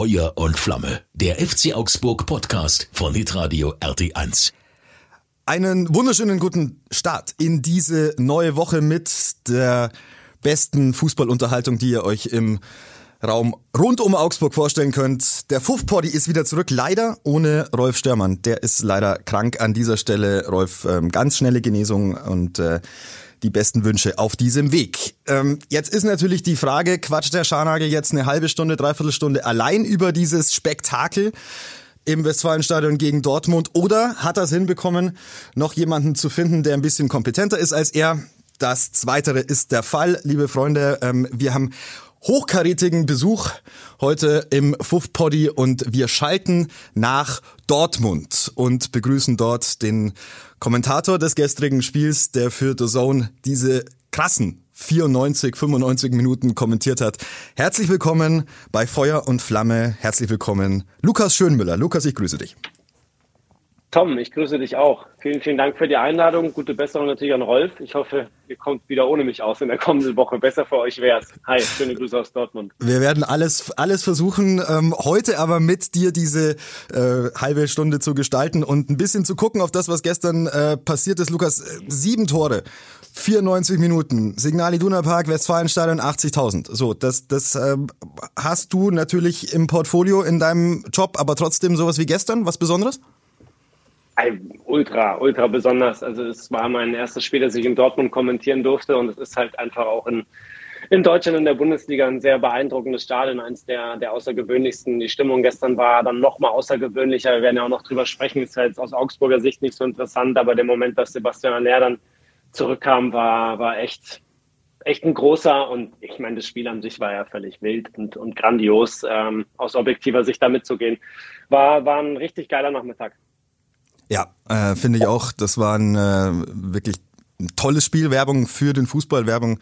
Feuer und Flamme, der FC Augsburg Podcast von Hitradio RT1. Einen wunderschönen guten Start in diese neue Woche mit der besten Fußballunterhaltung, die ihr euch im Raum rund um Augsburg vorstellen könnt. Der Fuff-Poddy ist wieder zurück, leider ohne Rolf Störmann. Der ist leider krank an dieser Stelle. Rolf, ähm, ganz schnelle Genesung und äh, die besten Wünsche auf diesem Weg. Ähm, jetzt ist natürlich die Frage, quatscht der Scharnagel jetzt eine halbe Stunde, dreiviertel Stunde allein über dieses Spektakel? im Westfalenstadion gegen Dortmund oder hat er es hinbekommen, noch jemanden zu finden, der ein bisschen kompetenter ist als er? Das Zweitere ist der Fall, liebe Freunde. Ähm, wir haben hochkarätigen Besuch heute im Fuff Poddy und wir schalten nach Dortmund und begrüßen dort den Kommentator des gestrigen Spiels, der für The Zone diese krassen 94, 95 Minuten kommentiert hat. Herzlich willkommen bei Feuer und Flamme. Herzlich willkommen, Lukas Schönmüller. Lukas, ich grüße dich. Tom, ich grüße dich auch. Vielen, vielen Dank für die Einladung. Gute Besserung natürlich an Rolf. Ich hoffe, ihr kommt wieder ohne mich aus in der kommenden Woche. Besser für euch wär's. Hi, schöne Grüße aus Dortmund. Wir werden alles, alles versuchen, ähm, heute aber mit dir diese äh, halbe Stunde zu gestalten und ein bisschen zu gucken auf das, was gestern äh, passiert ist. Lukas, äh, sieben Tore. 94 Minuten, Signal Iduna Park, Westfalenstadion 80.000. So, das, das äh, hast du natürlich im Portfolio in deinem Job, aber trotzdem sowas wie gestern, was Besonderes? Ultra, ultra besonders. Also es war mein erstes Spiel, das ich in Dortmund kommentieren durfte und es ist halt einfach auch in, in Deutschland in der Bundesliga ein sehr beeindruckendes Stadion, eins der, der außergewöhnlichsten. Die Stimmung gestern war dann nochmal außergewöhnlicher. Wir werden ja auch noch drüber sprechen, ist jetzt aus Augsburger Sicht nicht so interessant, aber der Moment, dass Sebastian Aller dann zurückkam, war, war echt, echt ein großer und ich meine, das Spiel an sich war ja völlig wild und, und grandios, ähm, aus objektiver Sicht da mitzugehen. War, war ein richtig geiler Nachmittag. Ja, äh, finde ich auch. Das war ein äh, wirklich ein tolles Spiel. Werbung für den Fußball, Werbung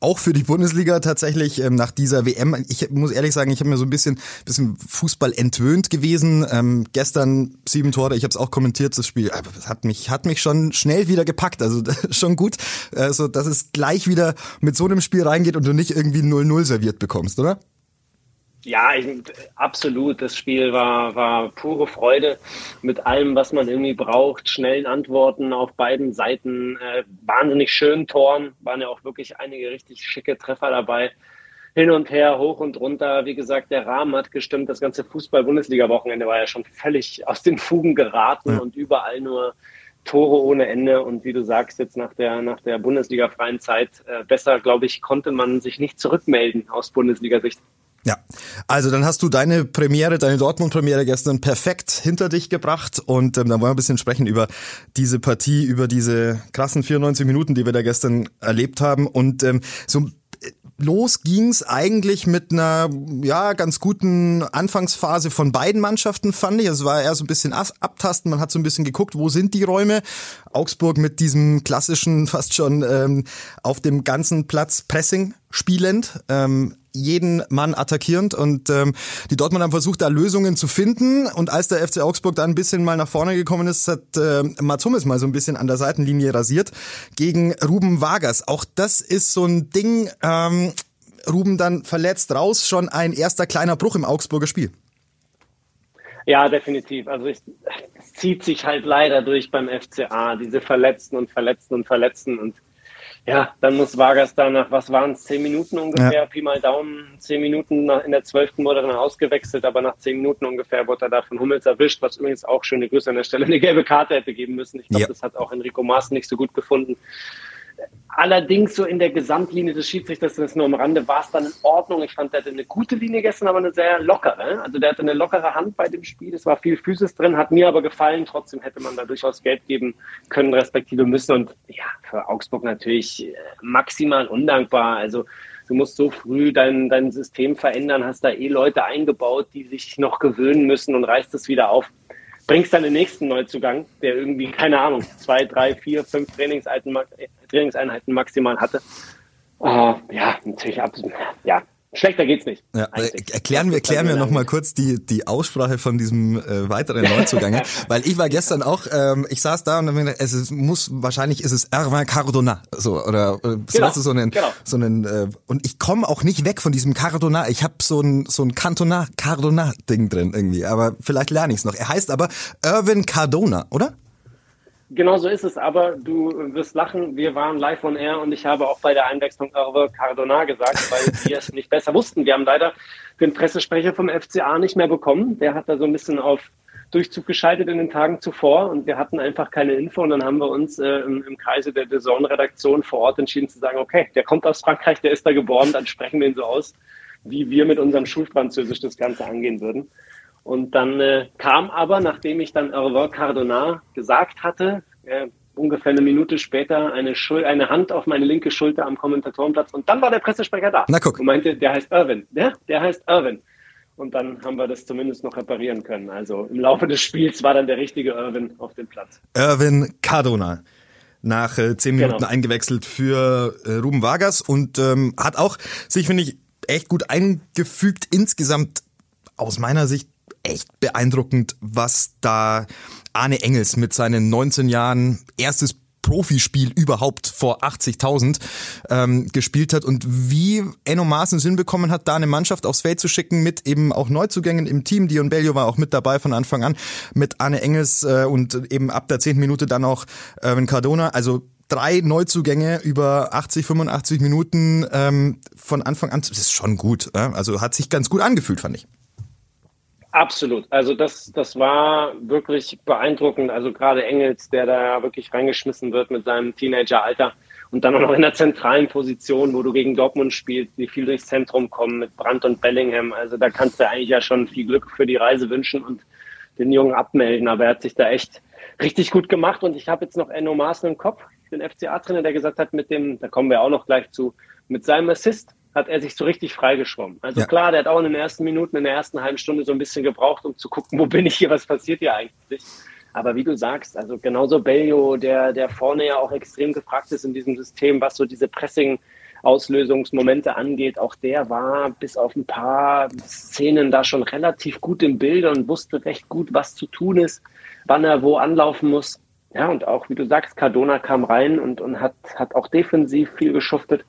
auch für die Bundesliga tatsächlich ähm, nach dieser WM. Ich muss ehrlich sagen, ich habe mir so ein bisschen, bisschen Fußball entwöhnt gewesen. Ähm, gestern sieben Tore, ich habe es auch kommentiert, das Spiel das hat mich, hat mich schon schnell wieder gepackt. Also schon gut, also, dass es gleich wieder mit so einem Spiel reingeht und du nicht irgendwie 0-0 serviert bekommst, oder? Ja, ich, absolut. Das Spiel war, war pure Freude mit allem, was man irgendwie braucht. Schnellen Antworten auf beiden Seiten, äh, wahnsinnig schönen Toren, waren ja auch wirklich einige richtig schicke Treffer dabei. Hin und her, hoch und runter. Wie gesagt, der Rahmen hat gestimmt. Das ganze Fußball-Bundesliga-Wochenende war ja schon völlig aus den Fugen geraten ja. und überall nur Tore ohne Ende. Und wie du sagst, jetzt nach der, nach der Bundesliga-freien Zeit, äh, besser, glaube ich, konnte man sich nicht zurückmelden aus Bundesliga-Sicht. Ja, also dann hast du deine Premiere, deine Dortmund-Premiere gestern perfekt hinter dich gebracht und ähm, dann wollen wir ein bisschen sprechen über diese Partie, über diese krassen 94 Minuten, die wir da gestern erlebt haben und ähm, so äh, los ging's eigentlich mit einer ja ganz guten Anfangsphase von beiden Mannschaften fand ich. Also es war eher so ein bisschen abtasten. Man hat so ein bisschen geguckt, wo sind die Räume. Augsburg mit diesem klassischen fast schon ähm, auf dem ganzen Platz Pressing spielend. Ähm, jeden Mann attackierend und ähm, die Dortmund haben versucht, da Lösungen zu finden und als der FC Augsburg dann ein bisschen mal nach vorne gekommen ist, hat äh, Mats Hummels mal so ein bisschen an der Seitenlinie rasiert gegen Ruben Vargas. Auch das ist so ein Ding, ähm, Ruben dann verletzt raus, schon ein erster kleiner Bruch im Augsburger Spiel. Ja, definitiv. Also es zieht sich halt leider durch beim FCA, diese Verletzten und Verletzten und Verletzten und ja, dann muss Vargas da nach, was waren es, zehn Minuten ungefähr, ja. Pi mal Daumen, zehn Minuten in der zwölften wurde dann ausgewechselt, aber nach zehn Minuten ungefähr wurde er da von Hummels erwischt, was übrigens auch schöne Grüße an der Stelle eine gelbe Karte hätte geben müssen. Ich glaube, ja. das hat auch Enrico Maaßen nicht so gut gefunden. Allerdings so in der Gesamtlinie des Schiedsrichters, das ist nur am Rande, war es dann in Ordnung. Ich fand, der hatte eine gute Linie gestern, aber eine sehr lockere. Also der hatte eine lockere Hand bei dem Spiel. Es war viel Physis drin, hat mir aber gefallen. Trotzdem hätte man da durchaus Geld geben können, respektive müssen. Und ja, für Augsburg natürlich äh, maximal undankbar. Also du musst so früh dein, dein System verändern, hast da eh Leute eingebaut, die sich noch gewöhnen müssen und reißt es wieder auf bringst dann den nächsten Neuzugang, der irgendwie, keine Ahnung, zwei, drei, vier, fünf Trainingseinheiten, Trainingseinheiten maximal hatte. Uh, ja, natürlich absolut. Ja, Schlechter geht's nicht. Ja, erklären wir, erklären wir noch mal kurz die, die Aussprache von diesem äh, weiteren Neuzugang, weil ich war gestern auch, ähm, ich saß da und dann gedacht, es ist, muss, wahrscheinlich ist es Erwin Cardona, so, oder, äh, genau, so einen, genau. so einen, äh, und ich komme auch nicht weg von diesem Cardona, ich habe so ein, so ein Cantona, Cardona-Ding drin irgendwie, aber vielleicht lerne ich es noch. Er heißt aber Irvin Cardona, oder? Genau so ist es, aber du wirst lachen, wir waren live on air und ich habe auch bei der Einwechslung Hervé Cardona gesagt, weil wir es nicht besser wussten. Wir haben leider den Pressesprecher vom FCA nicht mehr bekommen. Der hat da so ein bisschen auf Durchzug geschaltet in den Tagen zuvor und wir hatten einfach keine Info und dann haben wir uns äh, im, im, Kreise der Zone-Redaktion vor Ort entschieden zu sagen, okay, der kommt aus Frankreich, der ist da geboren, dann sprechen wir ihn so aus, wie wir mit unserem Schulfranzösisch das Ganze angehen würden. Und dann äh, kam aber, nachdem ich dann Hervé Cardona gesagt hatte, äh, ungefähr eine Minute später eine, Schul eine Hand auf meine linke Schulter am Kommentatorenplatz und dann war der Pressesprecher da Na, guck. und meinte, der heißt Irwin. Der, der heißt Irwin. Und dann haben wir das zumindest noch reparieren können. Also im Laufe des Spiels war dann der richtige Irwin auf dem Platz. Irwin Cardona nach äh, zehn Minuten genau. eingewechselt für äh, Ruben Vargas und ähm, hat auch sich, finde ich, echt gut eingefügt. Insgesamt aus meiner Sicht echt beeindruckend, was da Arne Engels mit seinen 19 Jahren erstes Profispiel überhaupt vor 80.000 ähm, gespielt hat und wie Enno Maaßen Sinn bekommen hat, da eine Mannschaft aufs Feld zu schicken mit eben auch Neuzugängen im Team. Dion Bellio war auch mit dabei von Anfang an mit Arne Engels äh, und eben ab der zehnten Minute dann auch Erwin Cardona. Also drei Neuzugänge über 80, 85 Minuten ähm, von Anfang an. Das ist schon gut. Äh? Also hat sich ganz gut angefühlt, fand ich. Absolut. Also das, das war wirklich beeindruckend. Also gerade Engels, der da wirklich reingeschmissen wird mit seinem Teenageralter und dann auch noch in der zentralen Position, wo du gegen Dortmund spielst, die viel durchs Zentrum kommen mit Brandt und Bellingham. Also da kannst du eigentlich ja schon viel Glück für die Reise wünschen und den Jungen abmelden. Aber er hat sich da echt richtig gut gemacht und ich habe jetzt noch Enno Maaßen im Kopf, den FCA-Trainer, der gesagt hat, mit dem, da kommen wir auch noch gleich zu, mit seinem Assist hat er sich so richtig freigeschwommen. Also ja. klar, der hat auch in den ersten Minuten, in der ersten halben Stunde so ein bisschen gebraucht, um zu gucken, wo bin ich hier, was passiert hier eigentlich. Aber wie du sagst, also genauso Bellio, der, der vorne ja auch extrem gefragt ist in diesem System, was so diese Pressing-Auslösungsmomente angeht, auch der war bis auf ein paar Szenen da schon relativ gut im Bilde und wusste recht gut, was zu tun ist, wann er wo anlaufen muss. Ja, und auch, wie du sagst, Cardona kam rein und, und hat, hat auch defensiv viel geschuftet.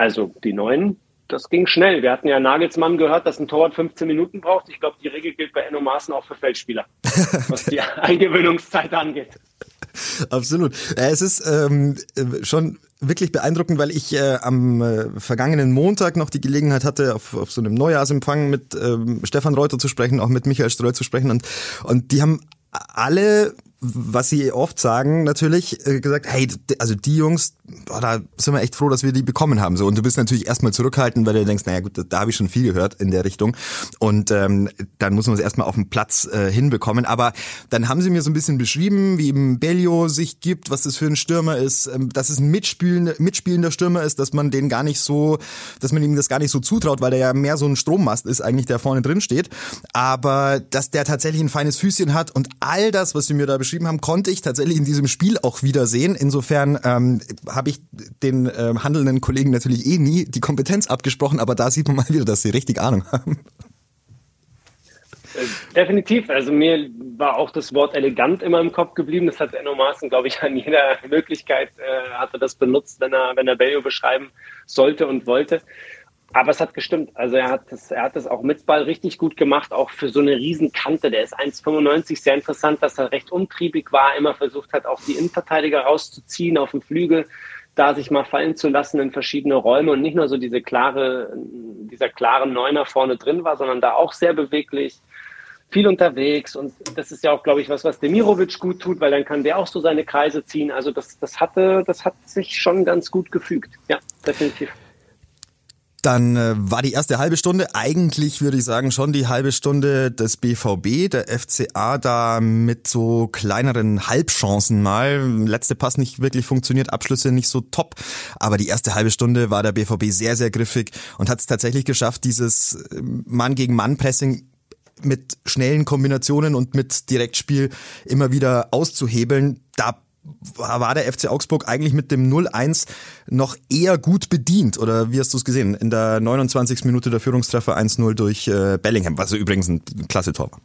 Also die neuen, das ging schnell. Wir hatten ja Nagelsmann gehört, dass ein Torwart 15 Minuten braucht. Ich glaube, die Regel gilt bei Enno Maaßen auch für Feldspieler, was die Eingewöhnungszeit angeht. Absolut. Es ist ähm, äh, schon wirklich beeindruckend, weil ich äh, am äh, vergangenen Montag noch die Gelegenheit hatte, auf, auf so einem Neujahrsempfang mit ähm, Stefan Reuter zu sprechen, auch mit Michael Streu zu sprechen. Und, und die haben alle was sie oft sagen, natürlich äh, gesagt, hey, also die Jungs, boah, da sind wir echt froh, dass wir die bekommen haben. So und du bist natürlich erstmal zurückhaltend, weil du denkst, naja gut, da, da habe ich schon viel gehört in der Richtung und ähm, dann muss man es erstmal auf den Platz äh, hinbekommen. Aber dann haben sie mir so ein bisschen beschrieben, wie eben Bellio sich gibt, was das für ein Stürmer ist, ähm, dass es ein mitspielender, mitspielender Stürmer ist, dass man den gar nicht so, dass man ihm das gar nicht so zutraut, weil der ja mehr so ein Strommast ist eigentlich, der vorne drin steht. Aber dass der tatsächlich ein feines Füßchen hat und all das, was sie mir da beschrieben haben, konnte ich tatsächlich in diesem Spiel auch wiedersehen. Insofern ähm, habe ich den ähm, handelnden Kollegen natürlich eh nie die Kompetenz abgesprochen, aber da sieht man mal wieder, dass sie richtig Ahnung haben. Äh, definitiv. Also mir war auch das Wort elegant immer im Kopf geblieben. Das hat Enno Maaßen, glaube ich, an jeder Möglichkeit äh, hat er das benutzt, wenn er, wenn er Bellio beschreiben sollte und wollte. Aber es hat gestimmt. Also er hat das, er hat das auch mit Ball richtig gut gemacht, auch für so eine Riesenkante. Der ist 1,95, sehr interessant, dass er recht umtriebig war, immer versucht hat, auch die Innenverteidiger rauszuziehen auf dem Flügel, da sich mal fallen zu lassen in verschiedene Räume und nicht nur so diese klare, dieser klare Neuner vorne drin war, sondern da auch sehr beweglich, viel unterwegs und das ist ja auch, glaube ich, was, was Demirovic gut tut, weil dann kann der auch so seine Kreise ziehen. Also das, das hatte, das hat sich schon ganz gut gefügt. Ja, definitiv. Dann äh, war die erste halbe Stunde eigentlich, würde ich sagen, schon die halbe Stunde des BVB, der FCA da mit so kleineren Halbchancen mal. Letzte Pass nicht wirklich funktioniert, Abschlüsse nicht so top. Aber die erste halbe Stunde war der BVB sehr, sehr griffig und hat es tatsächlich geschafft, dieses äh, Mann gegen Mann Pressing mit schnellen Kombinationen und mit Direktspiel immer wieder auszuhebeln. Da war der FC Augsburg eigentlich mit dem 0-1 noch eher gut bedient oder wie hast du es gesehen? In der 29. Minute der Führungstreffer 1-0 durch äh, Bellingham, was übrigens ein klasse Tor war.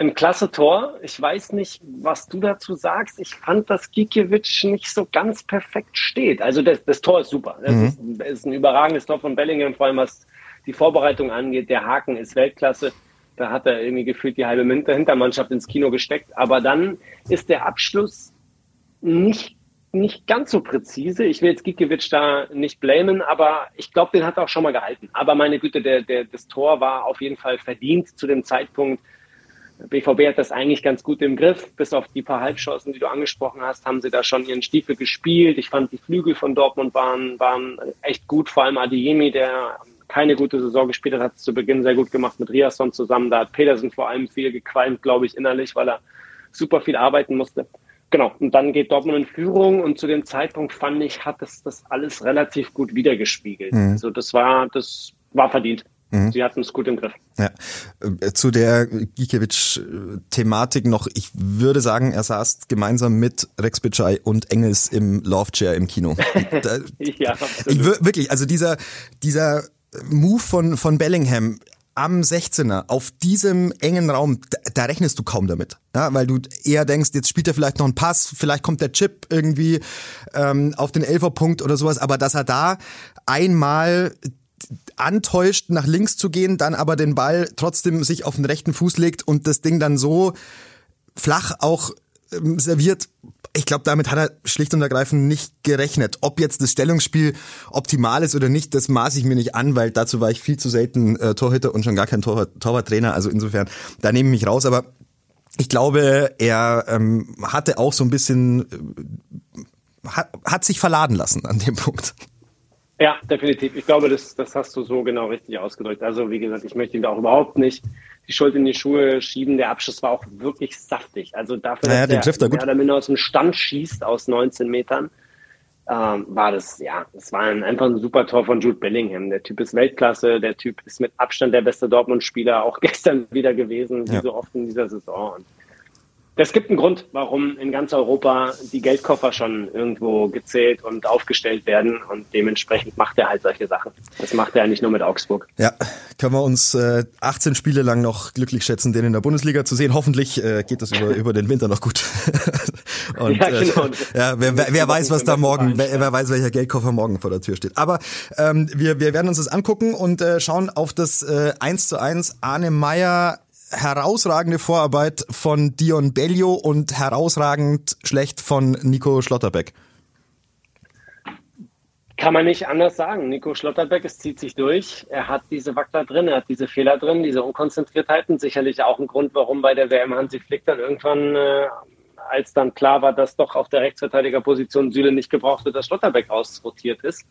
Ein klasse Tor. Ich weiß nicht, was du dazu sagst. Ich fand, dass Gikiewicz nicht so ganz perfekt steht. Also das, das Tor ist super. Das mhm. ist, ist, ein überragendes Tor von Bellingham, vor allem was die Vorbereitung angeht. Der Haken ist Weltklasse. Da hat er irgendwie gefühlt die halbe Hintermannschaft ins Kino gesteckt. Aber dann ist der Abschluss nicht nicht ganz so präzise. Ich will jetzt Gikiewicz da nicht blamen, aber ich glaube, den hat er auch schon mal gehalten. Aber meine Güte, der, der, das Tor war auf jeden Fall verdient zu dem Zeitpunkt. BVB hat das eigentlich ganz gut im Griff. Bis auf die paar Halbchancen, die du angesprochen hast, haben sie da schon ihren Stiefel gespielt. Ich fand, die Flügel von Dortmund waren, waren echt gut. Vor allem Adeyemi, der keine gute Saison gespielt hat, hat es zu Beginn sehr gut gemacht mit Riasson zusammen. Da hat Petersen vor allem viel gequalmt, glaube ich, innerlich, weil er super viel arbeiten musste. Genau, und dann geht Dortmund in Führung und zu dem Zeitpunkt fand ich, hat es das alles relativ gut wiedergespiegelt. Mhm. Also das war, das war verdient. Mhm. Sie hatten es gut im Griff. Ja. Äh, zu der Gikiewicz-Thematik noch, ich würde sagen, er saß gemeinsam mit Rex Bitschei und Engels im Love Chair im Kino. ja, ich, wirklich, also dieser, dieser Move von, von Bellingham, am 16er auf diesem engen Raum, da, da, rechnest du kaum damit. Ja, weil du eher denkst, jetzt spielt er vielleicht noch einen Pass, vielleicht kommt der Chip irgendwie ähm, auf den Elferpunkt oder sowas, aber dass er da einmal antäuscht, nach links zu gehen, dann aber den Ball trotzdem sich auf den rechten Fuß legt und das Ding dann so flach auch serviert. Ich glaube, damit hat er schlicht und ergreifend nicht gerechnet. Ob jetzt das Stellungsspiel optimal ist oder nicht, das maße ich mir nicht an, weil dazu war ich viel zu selten äh, Torhüter und schon gar kein Torwart, Torwarttrainer. Also insofern, da nehme ich mich raus. Aber ich glaube, er ähm, hatte auch so ein bisschen, äh, hat, hat sich verladen lassen an dem Punkt. Ja, definitiv. Ich glaube, das, das hast du so genau richtig ausgedrückt. Also wie gesagt, ich möchte ihm da auch überhaupt nicht die Schuld in die Schuhe schieben. Der Abschluss war auch wirklich saftig. Also dafür, naja, dass der, der mehr oder aus dem Stand schießt aus 19 Metern, ähm, war das, ja, das war ein, einfach ein super Tor von Jude Bellingham. Der Typ ist Weltklasse, der Typ ist mit Abstand der beste Dortmund-Spieler, auch gestern wieder gewesen, wie ja. so oft in dieser Saison. Und es gibt einen Grund, warum in ganz Europa die Geldkoffer schon irgendwo gezählt und aufgestellt werden und dementsprechend macht er halt solche Sachen. Das macht er nicht nur mit Augsburg. Ja, können wir uns äh, 18 Spiele lang noch glücklich schätzen, den in der Bundesliga zu sehen. Hoffentlich äh, geht das über, über den Winter noch gut. und, ja, äh, genau. Äh, ja, wer, wer, wer weiß, was da morgen, wer, wer, weiß, welcher Geldkoffer morgen vor der Tür steht. Aber ähm, wir, wir werden uns das angucken und äh, schauen auf das äh, 1 zu 1 Arne Meyer herausragende Vorarbeit von Dion Bellio und herausragend schlecht von Nico Schlotterbeck. Kann man nicht anders sagen. Nico Schlotterbeck, es zieht sich durch. Er hat diese Wackler drin, er hat diese Fehler drin, diese Unkonzentriertheiten. Sicherlich auch ein Grund, warum bei der WM Hansi Flick dann irgendwann, äh, als dann klar war, dass doch auf der Rechtsverteidigerposition Süle nicht gebraucht wird, dass Schlotterbeck ausrotiert ist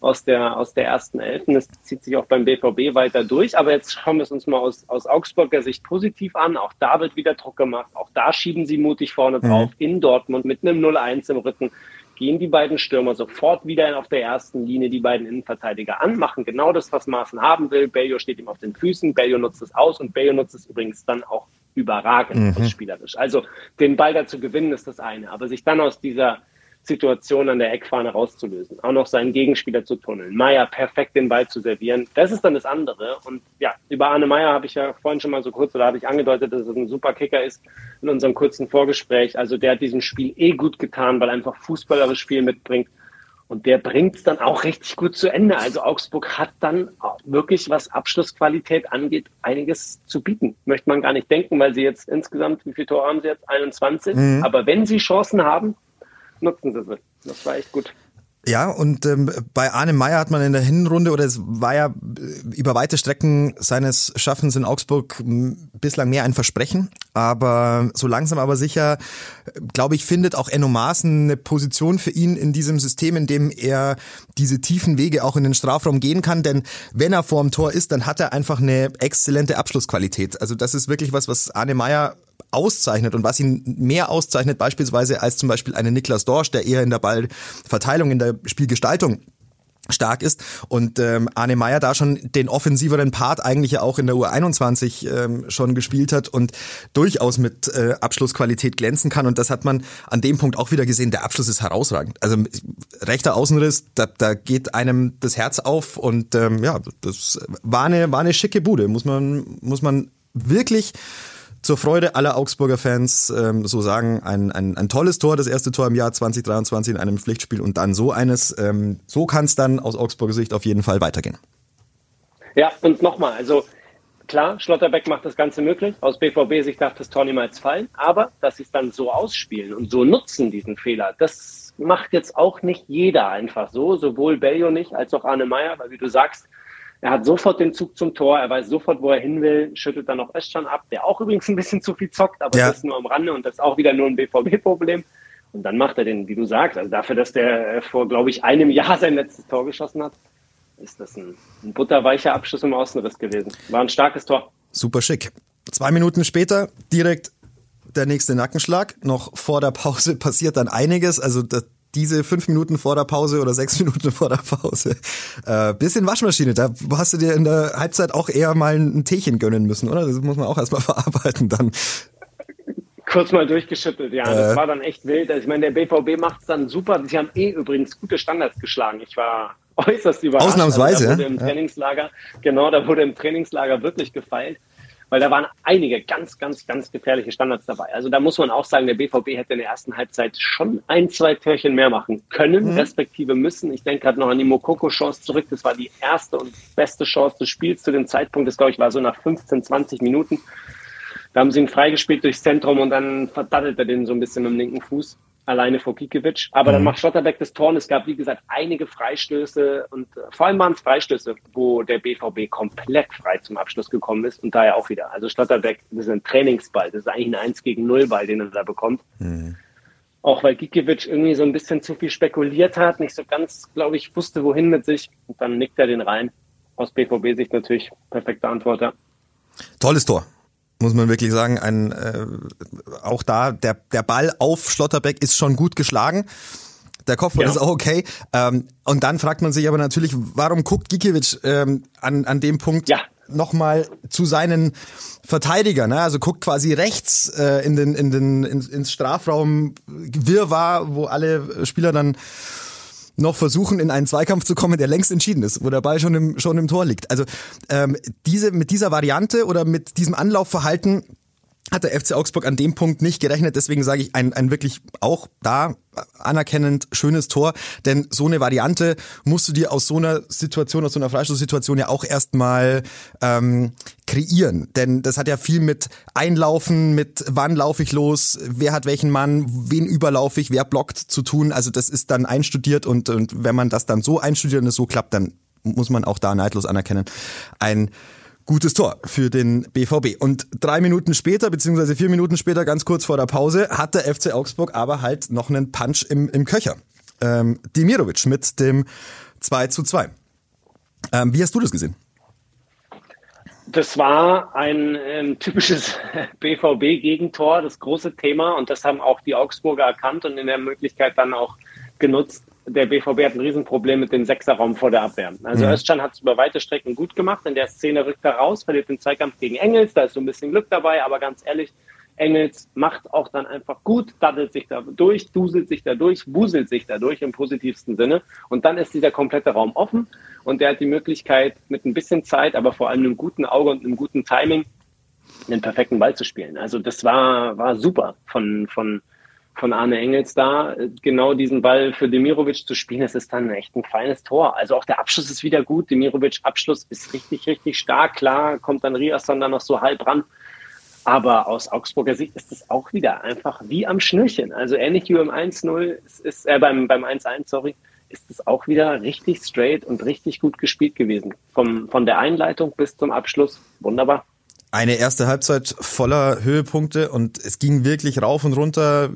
aus der, aus der ersten Elfen. Das zieht sich auch beim BVB weiter durch. Aber jetzt schauen wir es uns mal aus, aus Augsburger Sicht positiv an. Auch da wird wieder Druck gemacht. Auch da schieben sie mutig vorne mhm. drauf. Mhm. In Dortmund mit einem 0-1 im Rücken gehen die beiden Stürmer sofort wieder auf der ersten Linie die beiden Innenverteidiger an, machen genau das, was Maaßen haben will. Bellio steht ihm auf den Füßen, Bellio nutzt es aus und Bellio nutzt es übrigens dann auch überragend mhm. spielerisch. Also den Ball dazu gewinnen ist das eine, aber sich dann aus dieser Situation an der Eckfahne rauszulösen, auch noch seinen Gegenspieler zu tunneln, Meier perfekt den Ball zu servieren, das ist dann das andere. Und ja, über Arne Meier habe ich ja vorhin schon mal so kurz, oder habe ich angedeutet, dass es ein super Kicker ist in unserem kurzen Vorgespräch. Also der hat diesem Spiel eh gut getan, weil er einfach fußballerisches Spiel mitbringt. Und der bringt es dann auch richtig gut zu Ende. Also Augsburg hat dann wirklich, was Abschlussqualität angeht, einiges zu bieten. Möchte man gar nicht denken, weil sie jetzt insgesamt, wie viele Tore haben sie jetzt? 21. Mhm. Aber wenn sie Chancen haben, nutzen sie sie. Das war echt gut. Ja, und ähm, bei Arne Meyer hat man in der Hinrunde, oder es war ja äh, über weite Strecken seines Schaffens in Augsburg bislang mehr ein Versprechen. Aber so langsam aber sicher, äh, glaube ich, findet auch Enno Maaßen eine Position für ihn in diesem System, in dem er diese tiefen Wege auch in den Strafraum gehen kann. Denn wenn er vorm Tor ist, dann hat er einfach eine exzellente Abschlussqualität. Also das ist wirklich was, was Arne Meyer auszeichnet und was ihn mehr auszeichnet beispielsweise als zum Beispiel einen Niklas Dorsch, der eher in der Ballverteilung, in der Spielgestaltung stark ist und ähm, Arne Meyer da schon den offensiveren Part eigentlich ja auch in der U21 ähm, schon gespielt hat und durchaus mit äh, Abschlussqualität glänzen kann und das hat man an dem Punkt auch wieder gesehen, der Abschluss ist herausragend. Also rechter Außenriss, da, da geht einem das Herz auf und ähm, ja, das war eine, war eine schicke Bude, muss man, muss man wirklich zur Freude aller Augsburger Fans ähm, so sagen, ein, ein, ein tolles Tor, das erste Tor im Jahr 2023 in einem Pflichtspiel und dann so eines. Ähm, so kann es dann aus Augsburger Sicht auf jeden Fall weitergehen. Ja, und nochmal, also klar, Schlotterbeck macht das Ganze möglich. Aus BVB-Sicht darf das Tor niemals fallen, aber dass sie es dann so ausspielen und so nutzen, diesen Fehler, das macht jetzt auch nicht jeder einfach so, sowohl Bellio nicht als auch Arne Meyer, weil wie du sagst, er hat sofort den Zug zum Tor, er weiß sofort, wo er hin will, schüttelt dann noch Özcan ab, der auch übrigens ein bisschen zu viel zockt, aber ja. das ist nur am Rande und das ist auch wieder nur ein BVB-Problem. Und dann macht er den, wie du sagst, also dafür, dass der vor, glaube ich, einem Jahr sein letztes Tor geschossen hat, ist das ein, ein butterweicher Abschluss im Außenriss gewesen. War ein starkes Tor. Super schick. Zwei Minuten später direkt der nächste Nackenschlag. Noch vor der Pause passiert dann einiges. Also das, diese fünf Minuten vor der Pause oder sechs Minuten vor der Pause. Äh, bisschen Waschmaschine, da hast du dir in der Halbzeit auch eher mal ein Teechen gönnen müssen, oder? Das muss man auch erstmal verarbeiten dann. Kurz mal durchgeschüttelt, ja. Äh, das war dann echt wild. Also ich meine, der BVB macht es dann super. Sie haben eh übrigens gute Standards geschlagen. Ich war äußerst überrascht. Ausnahmsweise. Also da wurde im Trainingslager, genau, da wurde im Trainingslager wirklich gefeilt weil da waren einige ganz, ganz, ganz gefährliche Standards dabei. Also da muss man auch sagen, der BVB hätte in der ersten Halbzeit schon ein, zwei Türchen mehr machen können, mhm. respektive müssen. Ich denke gerade noch an die Mokoko-Chance zurück. Das war die erste und beste Chance des Spiels zu dem Zeitpunkt. Das, glaube ich, war so nach 15, 20 Minuten. Da haben sie ihn freigespielt durchs Zentrum und dann verdattelt er den so ein bisschen mit dem linken Fuß alleine vor Gikiewicz. Aber mhm. dann macht Schlotterbeck das Tor und es gab, wie gesagt, einige Freistöße und äh, vor allem waren es Freistöße, wo der BVB komplett frei zum Abschluss gekommen ist und daher auch wieder. Also Schlotterbeck, das ist ein Trainingsball, das ist eigentlich ein 1 gegen 0 Ball, den er da bekommt. Mhm. Auch weil Gikiewicz irgendwie so ein bisschen zu viel spekuliert hat, nicht so ganz, glaube ich, wusste, wohin mit sich. Und dann nickt er den rein. Aus BVB-Sicht natürlich perfekte Antwort, ja. Tolles Tor muss man wirklich sagen, ein äh, auch da der der Ball auf Schlotterbeck ist schon gut geschlagen. Der Kopfball ja. ist auch okay. Ähm, und dann fragt man sich aber natürlich, warum guckt Gikiewicz ähm, an, an dem Punkt ja. nochmal zu seinen Verteidigern? Ne? Also guckt quasi rechts äh, in den, in den, ins, ins Strafraum Wirrwarr, wo alle Spieler dann noch versuchen, in einen Zweikampf zu kommen, der längst entschieden ist, wo der Ball schon im, schon im Tor liegt. Also ähm, diese, mit dieser Variante oder mit diesem Anlaufverhalten hat der FC Augsburg an dem Punkt nicht gerechnet. Deswegen sage ich ein, ein wirklich auch da anerkennend schönes Tor. Denn so eine Variante musst du dir aus so einer Situation, aus so einer Freistoßsituation ja auch erstmal ähm, kreieren. Denn das hat ja viel mit Einlaufen, mit wann laufe ich los, wer hat welchen Mann, wen überlaufe ich, wer blockt zu tun. Also das ist dann einstudiert und, und wenn man das dann so einstudiert und es so klappt, dann muss man auch da neidlos anerkennen. Ein Gutes Tor für den BVB. Und drei Minuten später, beziehungsweise vier Minuten später, ganz kurz vor der Pause, hat der FC Augsburg aber halt noch einen Punch im, im Köcher. Ähm, Dimirovic mit dem 2 zu 2. Ähm, wie hast du das gesehen? Das war ein ähm, typisches BVB-Gegentor, das große Thema. Und das haben auch die Augsburger erkannt und in der Möglichkeit dann auch genutzt, der BVB hat ein Riesenproblem mit dem Sechserraum vor der Abwehr. Also mhm. Özcan hat es über weite Strecken gut gemacht. In der Szene rückt er raus, verliert den Zweikampf gegen Engels. Da ist so ein bisschen Glück dabei, aber ganz ehrlich, Engels macht auch dann einfach gut, daddelt sich da durch, duselt sich da durch, wuselt sich da durch im positivsten Sinne. Und dann ist dieser komplette Raum offen und der hat die Möglichkeit, mit ein bisschen Zeit, aber vor allem einem guten Auge und einem guten Timing, einen perfekten Ball zu spielen. Also das war, war super von, von, von Arne Engels da, genau diesen Ball für Demirovic zu spielen, das ist dann echt ein feines Tor. Also auch der Abschluss ist wieder gut. Demirovic Abschluss ist richtig, richtig stark. Klar, kommt dann Riasson dann noch so halb ran. Aber aus Augsburger Sicht ist es auch wieder einfach wie am Schnürchen. Also ähnlich wie beim 1-0, ist, äh, beim, beim 1-1, sorry, ist es auch wieder richtig straight und richtig gut gespielt gewesen. Vom, von der Einleitung bis zum Abschluss. Wunderbar eine erste Halbzeit voller Höhepunkte und es ging wirklich rauf und runter.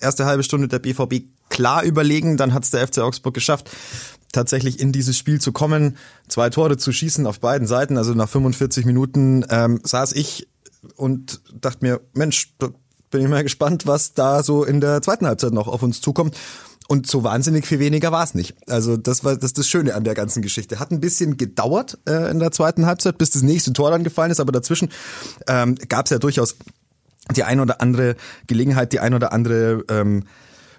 Erste halbe Stunde der BVB klar überlegen, dann hat es der FC Augsburg geschafft, tatsächlich in dieses Spiel zu kommen, zwei Tore zu schießen auf beiden Seiten. Also nach 45 Minuten ähm, saß ich und dachte mir, Mensch, bin ich mal gespannt, was da so in der zweiten Halbzeit noch auf uns zukommt. Und so wahnsinnig viel weniger war es nicht. Also das war das, das Schöne an der ganzen Geschichte. Hat ein bisschen gedauert äh, in der zweiten Halbzeit, bis das nächste Tor dann gefallen ist, aber dazwischen ähm, gab es ja durchaus die ein oder andere Gelegenheit, die ein oder andere ähm,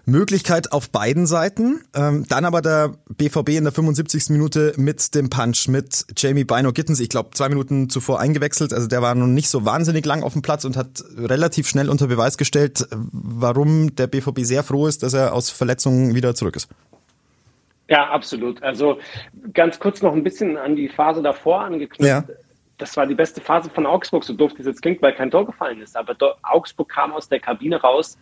Möglichkeit auf beiden Seiten. Ähm, dann aber der BVB in der 75. Minute mit dem Punch, mit Jamie Bino Gittens, ich glaube zwei Minuten zuvor eingewechselt. Also der war noch nicht so wahnsinnig lang auf dem Platz und hat relativ schnell unter Beweis gestellt, warum der BVB sehr froh ist, dass er aus Verletzungen wieder zurück ist. Ja, absolut. Also ganz kurz noch ein bisschen an die Phase davor angeknüpft. Ja. Das war die beste Phase von Augsburg, so doof das jetzt klingt, weil kein Tor gefallen ist. Aber Augsburg kam aus der Kabine raus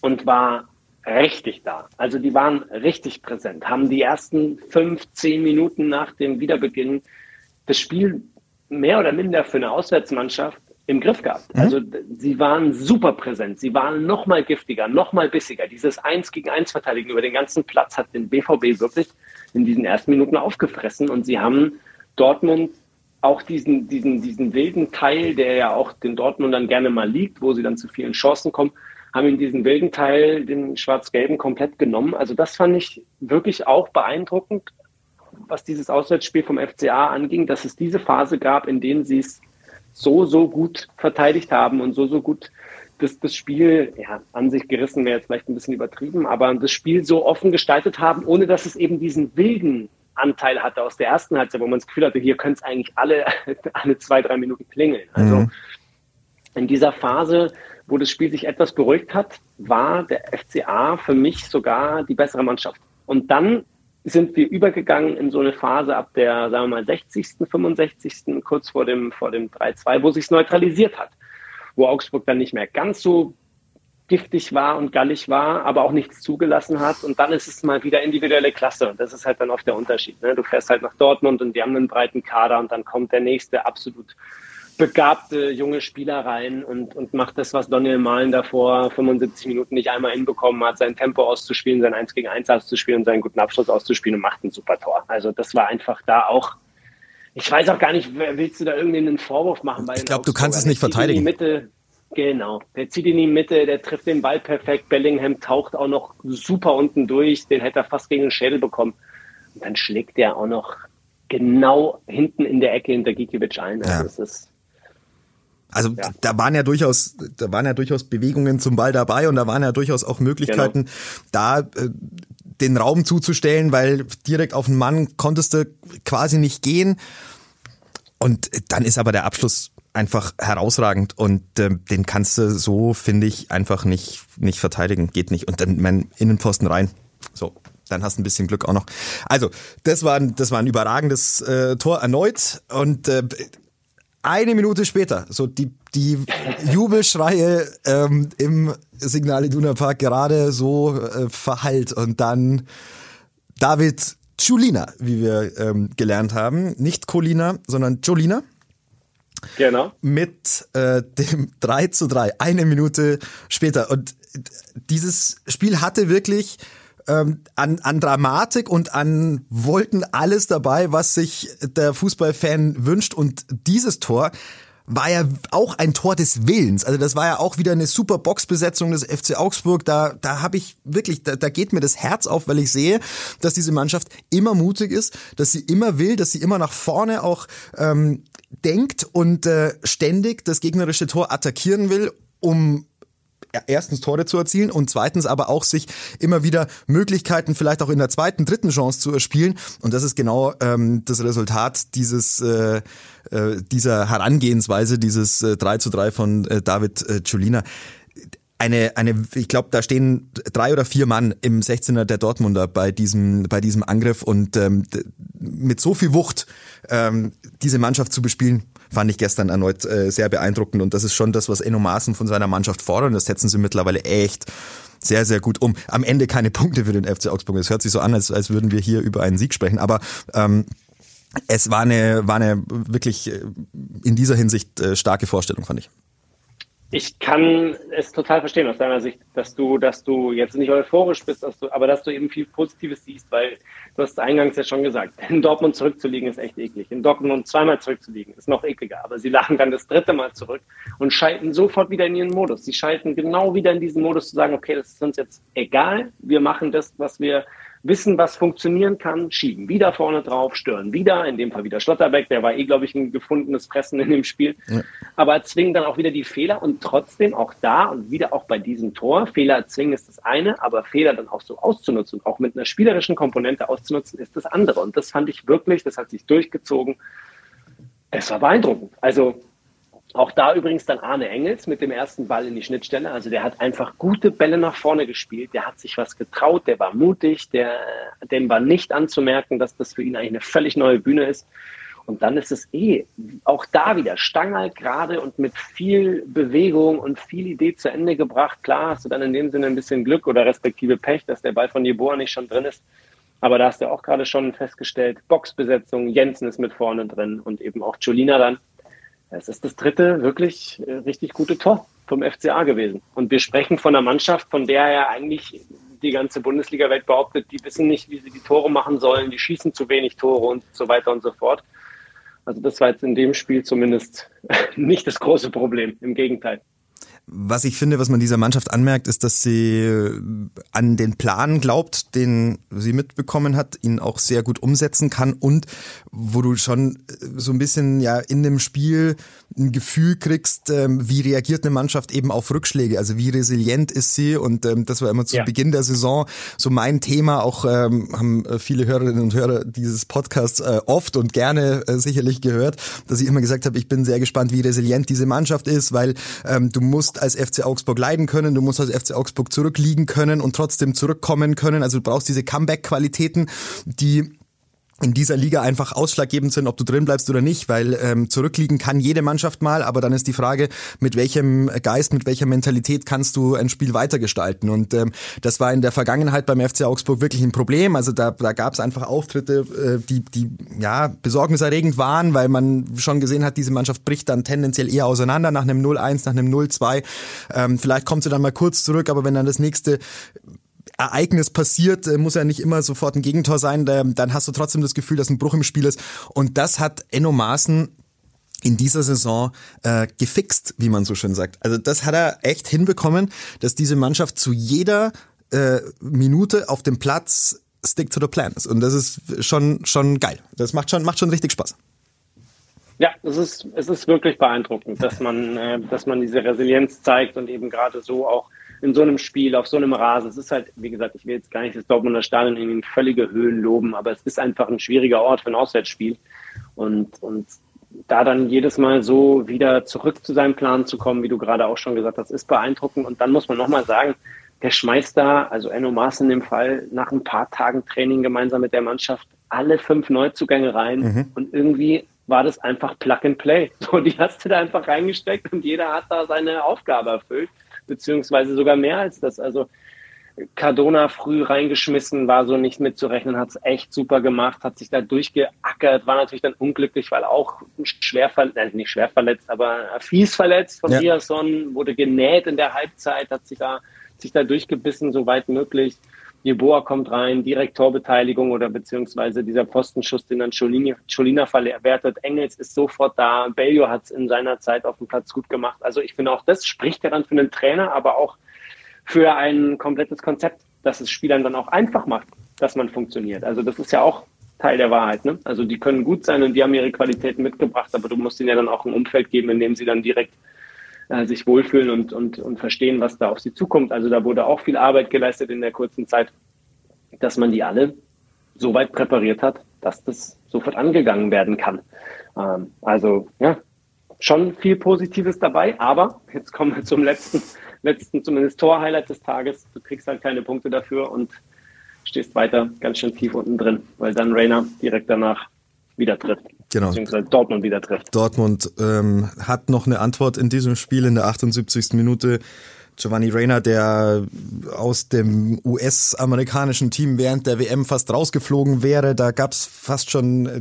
und war richtig da. Also die waren richtig präsent, haben die ersten fünf, zehn Minuten nach dem Wiederbeginn das Spiel mehr oder minder für eine Auswärtsmannschaft im Griff gehabt. Mhm. Also sie waren super präsent, sie waren noch mal giftiger, noch mal bissiger. Dieses Eins gegen Eins Verteidigen über den ganzen Platz hat den BVB wirklich in diesen ersten Minuten aufgefressen und sie haben Dortmund auch diesen, diesen, diesen wilden Teil, der ja auch den Dortmundern gerne mal liegt, wo sie dann zu vielen Chancen kommen, haben in diesen wilden Teil den schwarz-gelben komplett genommen. Also das fand ich wirklich auch beeindruckend, was dieses Auswärtsspiel vom FCA anging, dass es diese Phase gab, in denen sie es so, so gut verteidigt haben und so, so gut das, das Spiel, ja, an sich gerissen wäre jetzt vielleicht ein bisschen übertrieben, aber das Spiel so offen gestaltet haben, ohne dass es eben diesen wilden Anteil hatte aus der ersten Halbzeit, wo man das Gefühl hatte, hier können es eigentlich alle, alle zwei, drei Minuten klingeln. Also mhm. in dieser Phase wo das Spiel sich etwas beruhigt hat, war der FCA für mich sogar die bessere Mannschaft. Und dann sind wir übergegangen in so eine Phase ab der, sagen wir mal, 60., 65., kurz vor dem, vor dem 3-2, wo sich neutralisiert hat. Wo Augsburg dann nicht mehr ganz so giftig war und gallig war, aber auch nichts zugelassen hat. Und dann ist es mal wieder individuelle Klasse. Und das ist halt dann oft der Unterschied. Ne? Du fährst halt nach Dortmund und die haben einen breiten Kader und dann kommt der nächste absolut begabte junge Spieler rein und, und macht das, was Daniel Mahlen davor 75 Minuten nicht einmal hinbekommen hat, sein Tempo auszuspielen, sein 1 gegen 1 auszuspielen und seinen guten Abschluss auszuspielen und macht ein super Tor. Also das war einfach da auch, ich weiß auch gar nicht, willst du da irgendwie einen Vorwurf machen? ich glaube, du kannst es nicht verteidigen. Mitte, genau, der zieht in die Mitte, der trifft den Ball perfekt, Bellingham taucht auch noch super unten durch, den hätte er fast gegen den Schädel bekommen. Und dann schlägt er auch noch genau hinten in der Ecke hinter Gikiewicz ein. Also ja. das ist also ja. da waren ja durchaus, da waren ja durchaus Bewegungen zum Ball dabei und da waren ja durchaus auch Möglichkeiten, genau. da äh, den Raum zuzustellen, weil direkt auf den Mann konntest du quasi nicht gehen. Und dann ist aber der Abschluss einfach herausragend und äh, den kannst du so, finde ich, einfach nicht, nicht verteidigen. Geht nicht. Und dann mein Innenpfosten rein. So, dann hast du ein bisschen Glück auch noch. Also, das war, das war ein überragendes äh, Tor erneut. Und äh, eine Minute später, so die, die Jubelschreie ähm, im Signal Iduna Park gerade so äh, verhallt und dann David Julina, wie wir ähm, gelernt haben. Nicht Colina, sondern Jolina. Genau. Mit äh, dem 3 zu 3, eine Minute später. Und dieses Spiel hatte wirklich ähm, an, an Dramatik und an Wollten alles dabei, was sich der Fußballfan wünscht. Und dieses Tor war ja auch ein Tor des Willens. Also das war ja auch wieder eine super Boxbesetzung des FC Augsburg. Da, da habe ich wirklich, da, da geht mir das Herz auf, weil ich sehe, dass diese Mannschaft immer mutig ist, dass sie immer will, dass sie immer nach vorne auch ähm, denkt und äh, ständig das gegnerische Tor attackieren will, um erstens Tore zu erzielen und zweitens aber auch sich immer wieder Möglichkeiten vielleicht auch in der zweiten, dritten Chance zu erspielen. Und das ist genau ähm, das Resultat dieses äh, äh, dieser Herangehensweise, dieses äh, 3 zu 3 von äh, David äh, Ciulina eine, eine, ich glaube, da stehen drei oder vier Mann im 16er der Dortmunder bei diesem, bei diesem Angriff und ähm, mit so viel Wucht ähm, diese Mannschaft zu bespielen, fand ich gestern erneut äh, sehr beeindruckend und das ist schon das, was Enno Maaßen von seiner Mannschaft fordert und das setzen sie mittlerweile echt sehr, sehr gut um. Am Ende keine Punkte für den FC Augsburg. Es hört sich so an, als, als würden wir hier über einen Sieg sprechen, aber ähm, es war eine, war eine wirklich äh, in dieser Hinsicht äh, starke Vorstellung, fand ich. Ich kann es total verstehen aus deiner Sicht, dass du, dass du jetzt nicht euphorisch bist, dass du, aber dass du eben viel Positives siehst, weil du hast eingangs ja schon gesagt, in Dortmund zurückzuliegen ist echt eklig. In Dortmund zweimal zurückzuliegen ist noch ekliger. Aber sie lachen dann das dritte Mal zurück und schalten sofort wieder in ihren Modus. Sie schalten genau wieder in diesen Modus zu sagen, okay, das ist uns jetzt egal. Wir machen das, was wir wissen, was funktionieren kann, schieben wieder vorne drauf, stören wieder, in dem Fall wieder Schlotterbeck, der war eh, glaube ich, ein gefundenes Fressen in dem Spiel, ja. aber zwingen dann auch wieder die Fehler und trotzdem auch da und wieder auch bei diesem Tor, Fehler erzwingen ist das eine, aber Fehler dann auch so auszunutzen und auch mit einer spielerischen Komponente auszunutzen, ist das andere und das fand ich wirklich, das hat sich durchgezogen, es war beeindruckend. Also auch da übrigens dann Arne Engels mit dem ersten Ball in die Schnittstelle. Also der hat einfach gute Bälle nach vorne gespielt. Der hat sich was getraut, der war mutig, der, dem war nicht anzumerken, dass das für ihn eigentlich eine völlig neue Bühne ist. Und dann ist es eh auch da wieder Stangerl gerade und mit viel Bewegung und viel Idee zu Ende gebracht. Klar hast du dann in dem Sinne ein bisschen Glück oder respektive Pech, dass der Ball von Jeboa nicht schon drin ist. Aber da hast du auch gerade schon festgestellt, Boxbesetzung, Jensen ist mit vorne drin und eben auch Jolina dann. Es ist das dritte wirklich äh, richtig gute Tor vom FCA gewesen. Und wir sprechen von einer Mannschaft, von der ja eigentlich die ganze Bundesliga-Welt behauptet, die wissen nicht, wie sie die Tore machen sollen, die schießen zu wenig Tore und so weiter und so fort. Also das war jetzt in dem Spiel zumindest nicht das große Problem. Im Gegenteil. Was ich finde, was man dieser Mannschaft anmerkt, ist, dass sie äh, an den Plan glaubt, den sie mitbekommen hat, ihn auch sehr gut umsetzen kann und wo du schon äh, so ein bisschen ja in dem Spiel ein Gefühl kriegst, ähm, wie reagiert eine Mannschaft eben auf Rückschläge, also wie resilient ist sie und ähm, das war immer zu ja. Beginn der Saison so mein Thema, auch ähm, haben äh, viele Hörerinnen und Hörer dieses Podcasts oft und gerne sicherlich gehört, dass ich immer gesagt habe, ich bin sehr gespannt, wie resilient diese Mannschaft ist, weil du musst musst als FC Augsburg leiden können, du musst als FC Augsburg zurückliegen können und trotzdem zurückkommen können. Also du brauchst diese Comeback-Qualitäten, die in dieser Liga einfach ausschlaggebend sind, ob du drin bleibst oder nicht, weil ähm, zurückliegen kann jede Mannschaft mal, aber dann ist die Frage, mit welchem Geist, mit welcher Mentalität kannst du ein Spiel weitergestalten? Und ähm, das war in der Vergangenheit beim FC Augsburg wirklich ein Problem, also da, da gab es einfach Auftritte, äh, die, die ja besorgniserregend waren, weil man schon gesehen hat, diese Mannschaft bricht dann tendenziell eher auseinander nach einem 0-1, nach einem 0-2, ähm, vielleicht kommt sie dann mal kurz zurück, aber wenn dann das nächste Ereignis passiert, äh, muss ja nicht immer sofort ein Gegentor sein, dann hast du trotzdem das Gefühl, dass ein Bruch im Spiel ist. Und das hat Enno Maaßen in dieser Saison äh, gefixt, wie man so schön sagt. Also das hat er echt hinbekommen, dass diese Mannschaft zu jeder äh, Minute auf dem Platz stick to the plan ist. Und das ist schon, schon geil. Das macht schon, macht schon richtig Spaß. Ja, es ist, es ist wirklich beeindruckend, dass man, äh, dass man diese Resilienz zeigt und eben gerade so auch in so einem Spiel, auf so einem Rasen. Es ist halt, wie gesagt, ich will jetzt gar nicht das Dortmunder Stadion in völlige Höhen loben, aber es ist einfach ein schwieriger Ort für ein Auswärtsspiel. Und, und da dann jedes Mal so wieder zurück zu seinem Plan zu kommen, wie du gerade auch schon gesagt hast, ist beeindruckend. Und dann muss man nochmal sagen, der schmeißt da, also Enno Maas in dem Fall, nach ein paar Tagen Training gemeinsam mit der Mannschaft alle fünf Neuzugänge rein mhm. und irgendwie war das einfach Plug and Play. So, die hast du da einfach reingesteckt und jeder hat da seine Aufgabe erfüllt beziehungsweise sogar mehr als das. Also Cardona früh reingeschmissen, war so nicht mitzurechnen, hat es echt super gemacht, hat sich da durchgeackert, war natürlich dann unglücklich, weil auch schwer verletzt, äh, nicht schwer verletzt, aber fies verletzt von ja. Wurde genäht in der Halbzeit, hat sich da, sich da durchgebissen, so weit möglich. Jeboa kommt rein, direkt Torbeteiligung oder beziehungsweise dieser Postenschuss, den dann Cholina, verwertet. Engels ist sofort da. Bellio hat es in seiner Zeit auf dem Platz gut gemacht. Also ich finde auch das spricht ja dann für einen Trainer, aber auch für ein komplettes Konzept, das es Spielern dann auch einfach macht, dass man funktioniert. Also das ist ja auch Teil der Wahrheit. Ne? Also die können gut sein und die haben ihre Qualitäten mitgebracht, aber du musst ihnen ja dann auch ein Umfeld geben, in dem sie dann direkt äh, sich wohlfühlen und, und, und verstehen, was da auf sie zukommt. Also da wurde auch viel Arbeit geleistet in der kurzen Zeit, dass man die alle so weit präpariert hat, dass das sofort angegangen werden kann. Ähm, also ja, schon viel Positives dabei, aber jetzt kommen wir zum letzten, letzten zumindest Tor-Highlight des Tages. Du kriegst halt keine Punkte dafür und stehst weiter ganz schön tief unten drin, weil dann Rainer direkt danach wieder trifft. Genau. Beziehungsweise Dortmund wieder trifft. Dortmund ähm, hat noch eine Antwort in diesem Spiel in der 78. Minute Giovanni Reyna, der aus dem US-amerikanischen Team während der WM fast rausgeflogen wäre. Da gab es fast schon äh,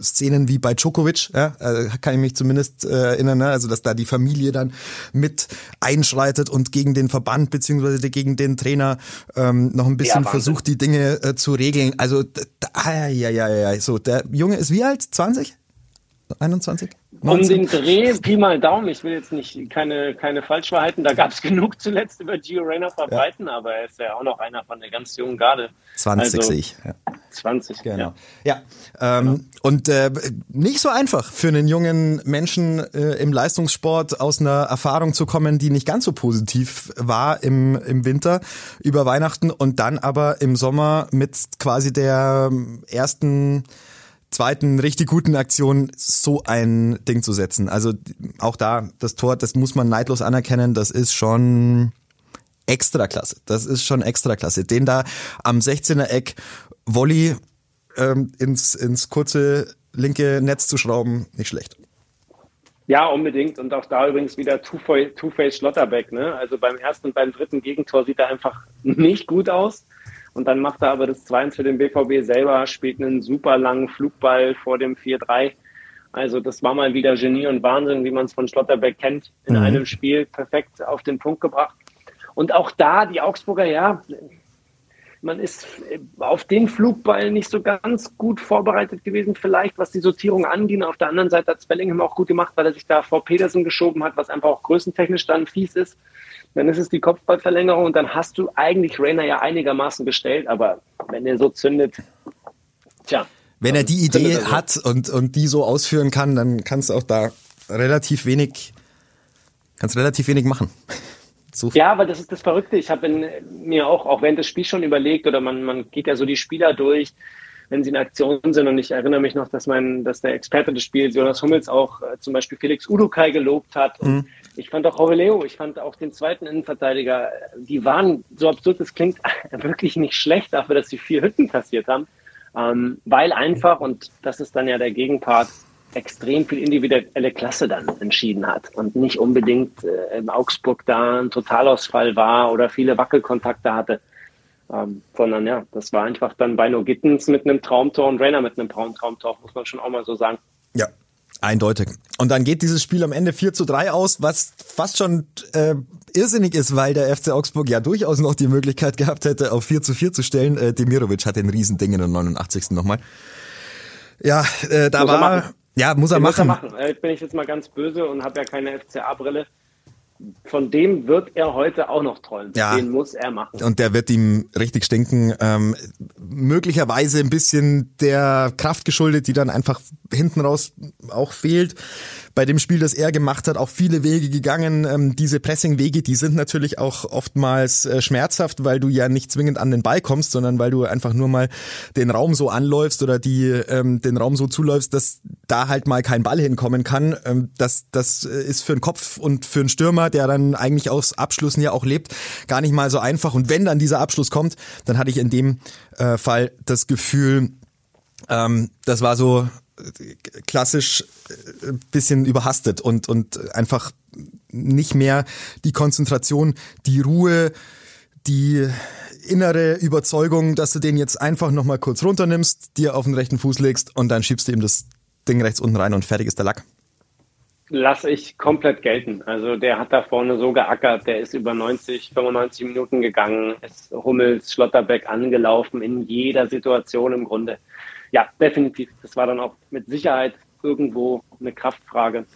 Szenen wie bei Djokovic, ja, äh, kann ich mich zumindest äh, erinnern, ne? also dass da die Familie dann mit einschreitet und gegen den Verband beziehungsweise gegen den Trainer ähm, noch ein bisschen ja, versucht, die Dinge äh, zu regeln. Also, ja, ja, ja, ja, so, der Junge ist wie alt? 20? 21? 19? Um den Dreh, Pi mal Daumen, ich will jetzt nicht keine, keine Falschwahrheiten, da gab es genug zuletzt über Gio Reyna verbreiten, ja. aber er ist ja auch noch einer von der ganz jungen Garde. 20 also, sehe ich. Ja. 20, genau. Ja, ja ähm, genau. und äh, nicht so einfach für einen jungen Menschen äh, im Leistungssport aus einer Erfahrung zu kommen, die nicht ganz so positiv war im, im Winter über Weihnachten und dann aber im Sommer mit quasi der ersten zweiten richtig guten Aktion so ein Ding zu setzen. Also auch da, das Tor, das muss man neidlos anerkennen, das ist schon extra klasse. Das ist schon extra klasse. Den da am 16er Eck Volley ähm, ins, ins kurze linke Netz zu schrauben, nicht schlecht. Ja, unbedingt. Und auch da übrigens wieder Two-Face Schlotterbeck. Ne? Also beim ersten und beim dritten Gegentor sieht er einfach nicht gut aus. Und dann macht er aber das 2-1 für den BVB selber, spielt einen super langen Flugball vor dem 4-3. Also das war mal wieder Genie und Wahnsinn, wie man es von Schlotterbeck kennt, in mhm. einem Spiel perfekt auf den Punkt gebracht. Und auch da, die Augsburger, ja, man ist auf den Flugball nicht so ganz gut vorbereitet gewesen, vielleicht was die Sortierung angeht. Auf der anderen Seite hat Spellingham auch gut gemacht, weil er sich da vor Petersen geschoben hat, was einfach auch größentechnisch dann fies ist dann ist es die Kopfballverlängerung und dann hast du eigentlich Rainer ja einigermaßen gestellt, aber wenn er so zündet, tja. Wenn er die Idee hat und, und die so ausführen kann, dann kannst du auch da relativ wenig, kannst relativ wenig machen. So. Ja, aber das ist das Verrückte. Ich habe mir auch, auch während des Spiels schon überlegt, oder man, man geht ja so die Spieler durch, wenn sie in Aktion sind. Und ich erinnere mich noch, dass mein, dass der Experte des Spiels, Jonas Hummels, auch äh, zum Beispiel Felix Udukai gelobt hat. Und mhm. Ich fand auch Roveleo, ich fand auch den zweiten Innenverteidiger, die waren, so absurd es klingt, wirklich nicht schlecht dafür, dass sie vier Hütten kassiert haben. Ähm, weil einfach, und das ist dann ja der Gegenpart, extrem viel individuelle Klasse dann entschieden hat und nicht unbedingt äh, in Augsburg da ein Totalausfall war oder viele Wackelkontakte hatte. Ähm, sondern ja, das war einfach dann Beino Gittens mit einem Traumtor und Rainer mit einem Traumtor, muss man schon auch mal so sagen. Ja, Eindeutig. Und dann geht dieses Spiel am Ende 4 zu 3 aus, was fast schon äh, irrsinnig ist, weil der FC Augsburg ja durchaus noch die Möglichkeit gehabt hätte, auf 4 zu 4 zu stellen. Äh, Demirovic hat den Riesending in der 89. nochmal. Ja, äh, da muss war... Ja, muss er Den machen. Muss er machen. Äh, bin ich jetzt mal ganz böse und habe ja keine FCA-Brille von dem wird er heute auch noch träumen. Ja. Den muss er machen. Und der wird ihm richtig stinken. Ähm, möglicherweise ein bisschen der Kraft geschuldet, die dann einfach hinten raus auch fehlt bei dem Spiel, das er gemacht hat, auch viele Wege gegangen. Ähm, diese Pressing-Wege, die sind natürlich auch oftmals äh, schmerzhaft, weil du ja nicht zwingend an den Ball kommst, sondern weil du einfach nur mal den Raum so anläufst oder die ähm, den Raum so zuläufst, dass da halt mal kein Ball hinkommen kann. Ähm, das, das ist für einen Kopf und für einen Stürmer, der dann eigentlich aus Abschlüssen ja auch lebt, gar nicht mal so einfach. Und wenn dann dieser Abschluss kommt, dann hatte ich in dem äh, Fall das Gefühl, ähm, das war so klassisch äh, bisschen überhastet und, und einfach nicht mehr die Konzentration, die Ruhe, die innere Überzeugung, dass du den jetzt einfach nochmal kurz runternimmst, dir auf den rechten Fuß legst und dann schiebst du ihm das Ding rechts unten rein und fertig ist der Lack. Lass ich komplett gelten. Also der hat da vorne so geackert, der ist über 90, 95 Minuten gegangen, ist Hummels, Schlotterbeck angelaufen in jeder Situation im Grunde ja, definitiv. Das war dann auch mit Sicherheit irgendwo eine Kraftfrage.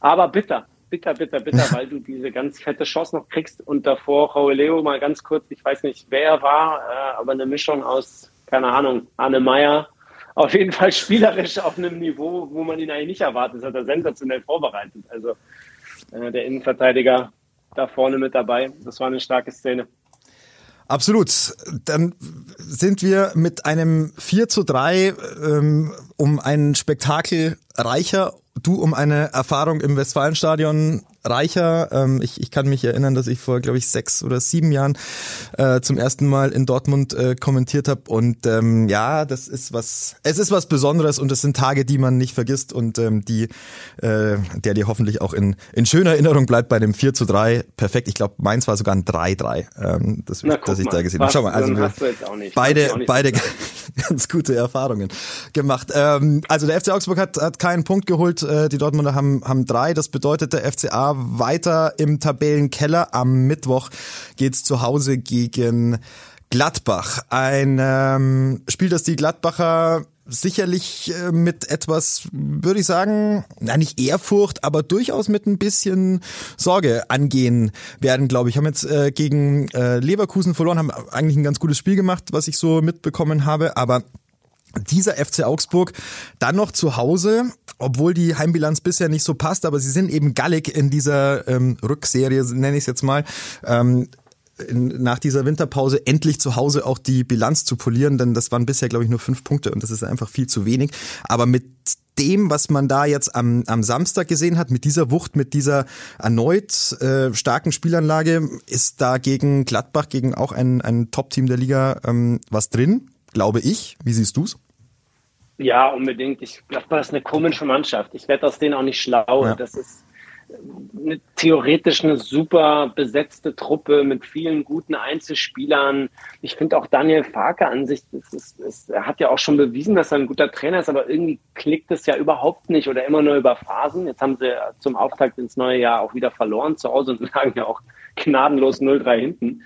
Aber bitter, bitter, bitter, bitter, weil du diese ganz fette Chance noch kriegst und davor Leo mal ganz kurz, ich weiß nicht, wer er war, äh, aber eine Mischung aus, keine Ahnung, Arne Meyer, auf jeden Fall spielerisch auf einem Niveau, wo man ihn eigentlich nicht erwartet. Das hat er sensationell vorbereitet. Also äh, der Innenverteidiger da vorne mit dabei. Das war eine starke Szene. Absolut. Dann sind wir mit einem 4 zu 3 ähm, um ein Spektakel reicher. Du um eine Erfahrung im Westfalenstadion reicher. Ähm, ich, ich kann mich erinnern, dass ich vor, glaube ich, sechs oder sieben Jahren äh, zum ersten Mal in Dortmund äh, kommentiert habe. Und ähm, ja, das ist was, es ist was Besonderes und es sind Tage, die man nicht vergisst und ähm, die, äh, der dir hoffentlich auch in, in schöner Erinnerung bleibt bei dem 4 zu 3. Perfekt. Ich glaube, meins war sogar ein 3-3, ähm, das, Na, das ich mal, da gesehen habe. Schau mal, also beide, beide ganz gute Erfahrungen gemacht. Ähm, also der FC Augsburg hat, hat keinen Punkt geholt. Äh, die Dortmunder haben, haben drei. Das bedeutet, der FCA weiter im Tabellenkeller. Am Mittwoch geht's zu Hause gegen Gladbach. Ein ähm, Spiel, das die Gladbacher sicherlich äh, mit etwas, würde ich sagen, na nicht Ehrfurcht, aber durchaus mit ein bisschen Sorge angehen werden, glaube ich. Haben jetzt äh, gegen äh, Leverkusen verloren, haben eigentlich ein ganz gutes Spiel gemacht, was ich so mitbekommen habe, aber dieser FC Augsburg dann noch zu Hause, obwohl die Heimbilanz bisher nicht so passt, aber sie sind eben gallig in dieser ähm, Rückserie, nenne ich es jetzt mal. Ähm, in, nach dieser Winterpause endlich zu Hause auch die Bilanz zu polieren, denn das waren bisher, glaube ich, nur fünf Punkte und das ist einfach viel zu wenig. Aber mit dem, was man da jetzt am, am Samstag gesehen hat, mit dieser Wucht, mit dieser erneut äh, starken Spielanlage, ist da gegen Gladbach, gegen auch ein, ein Top-Team der Liga ähm, was drin glaube ich. Wie siehst du es? Ja, unbedingt. Ich glaube, das ist eine komische Mannschaft. Ich werde aus denen auch nicht schlau. Ja. Das ist eine, theoretisch eine super besetzte Truppe mit vielen guten Einzelspielern. Ich finde auch Daniel Farke an sich, das ist, das, er hat ja auch schon bewiesen, dass er ein guter Trainer ist, aber irgendwie klickt es ja überhaupt nicht oder immer nur über Phasen. Jetzt haben sie zum Auftakt ins neue Jahr auch wieder verloren zu Hause und lagen ja auch gnadenlos 0-3 hinten.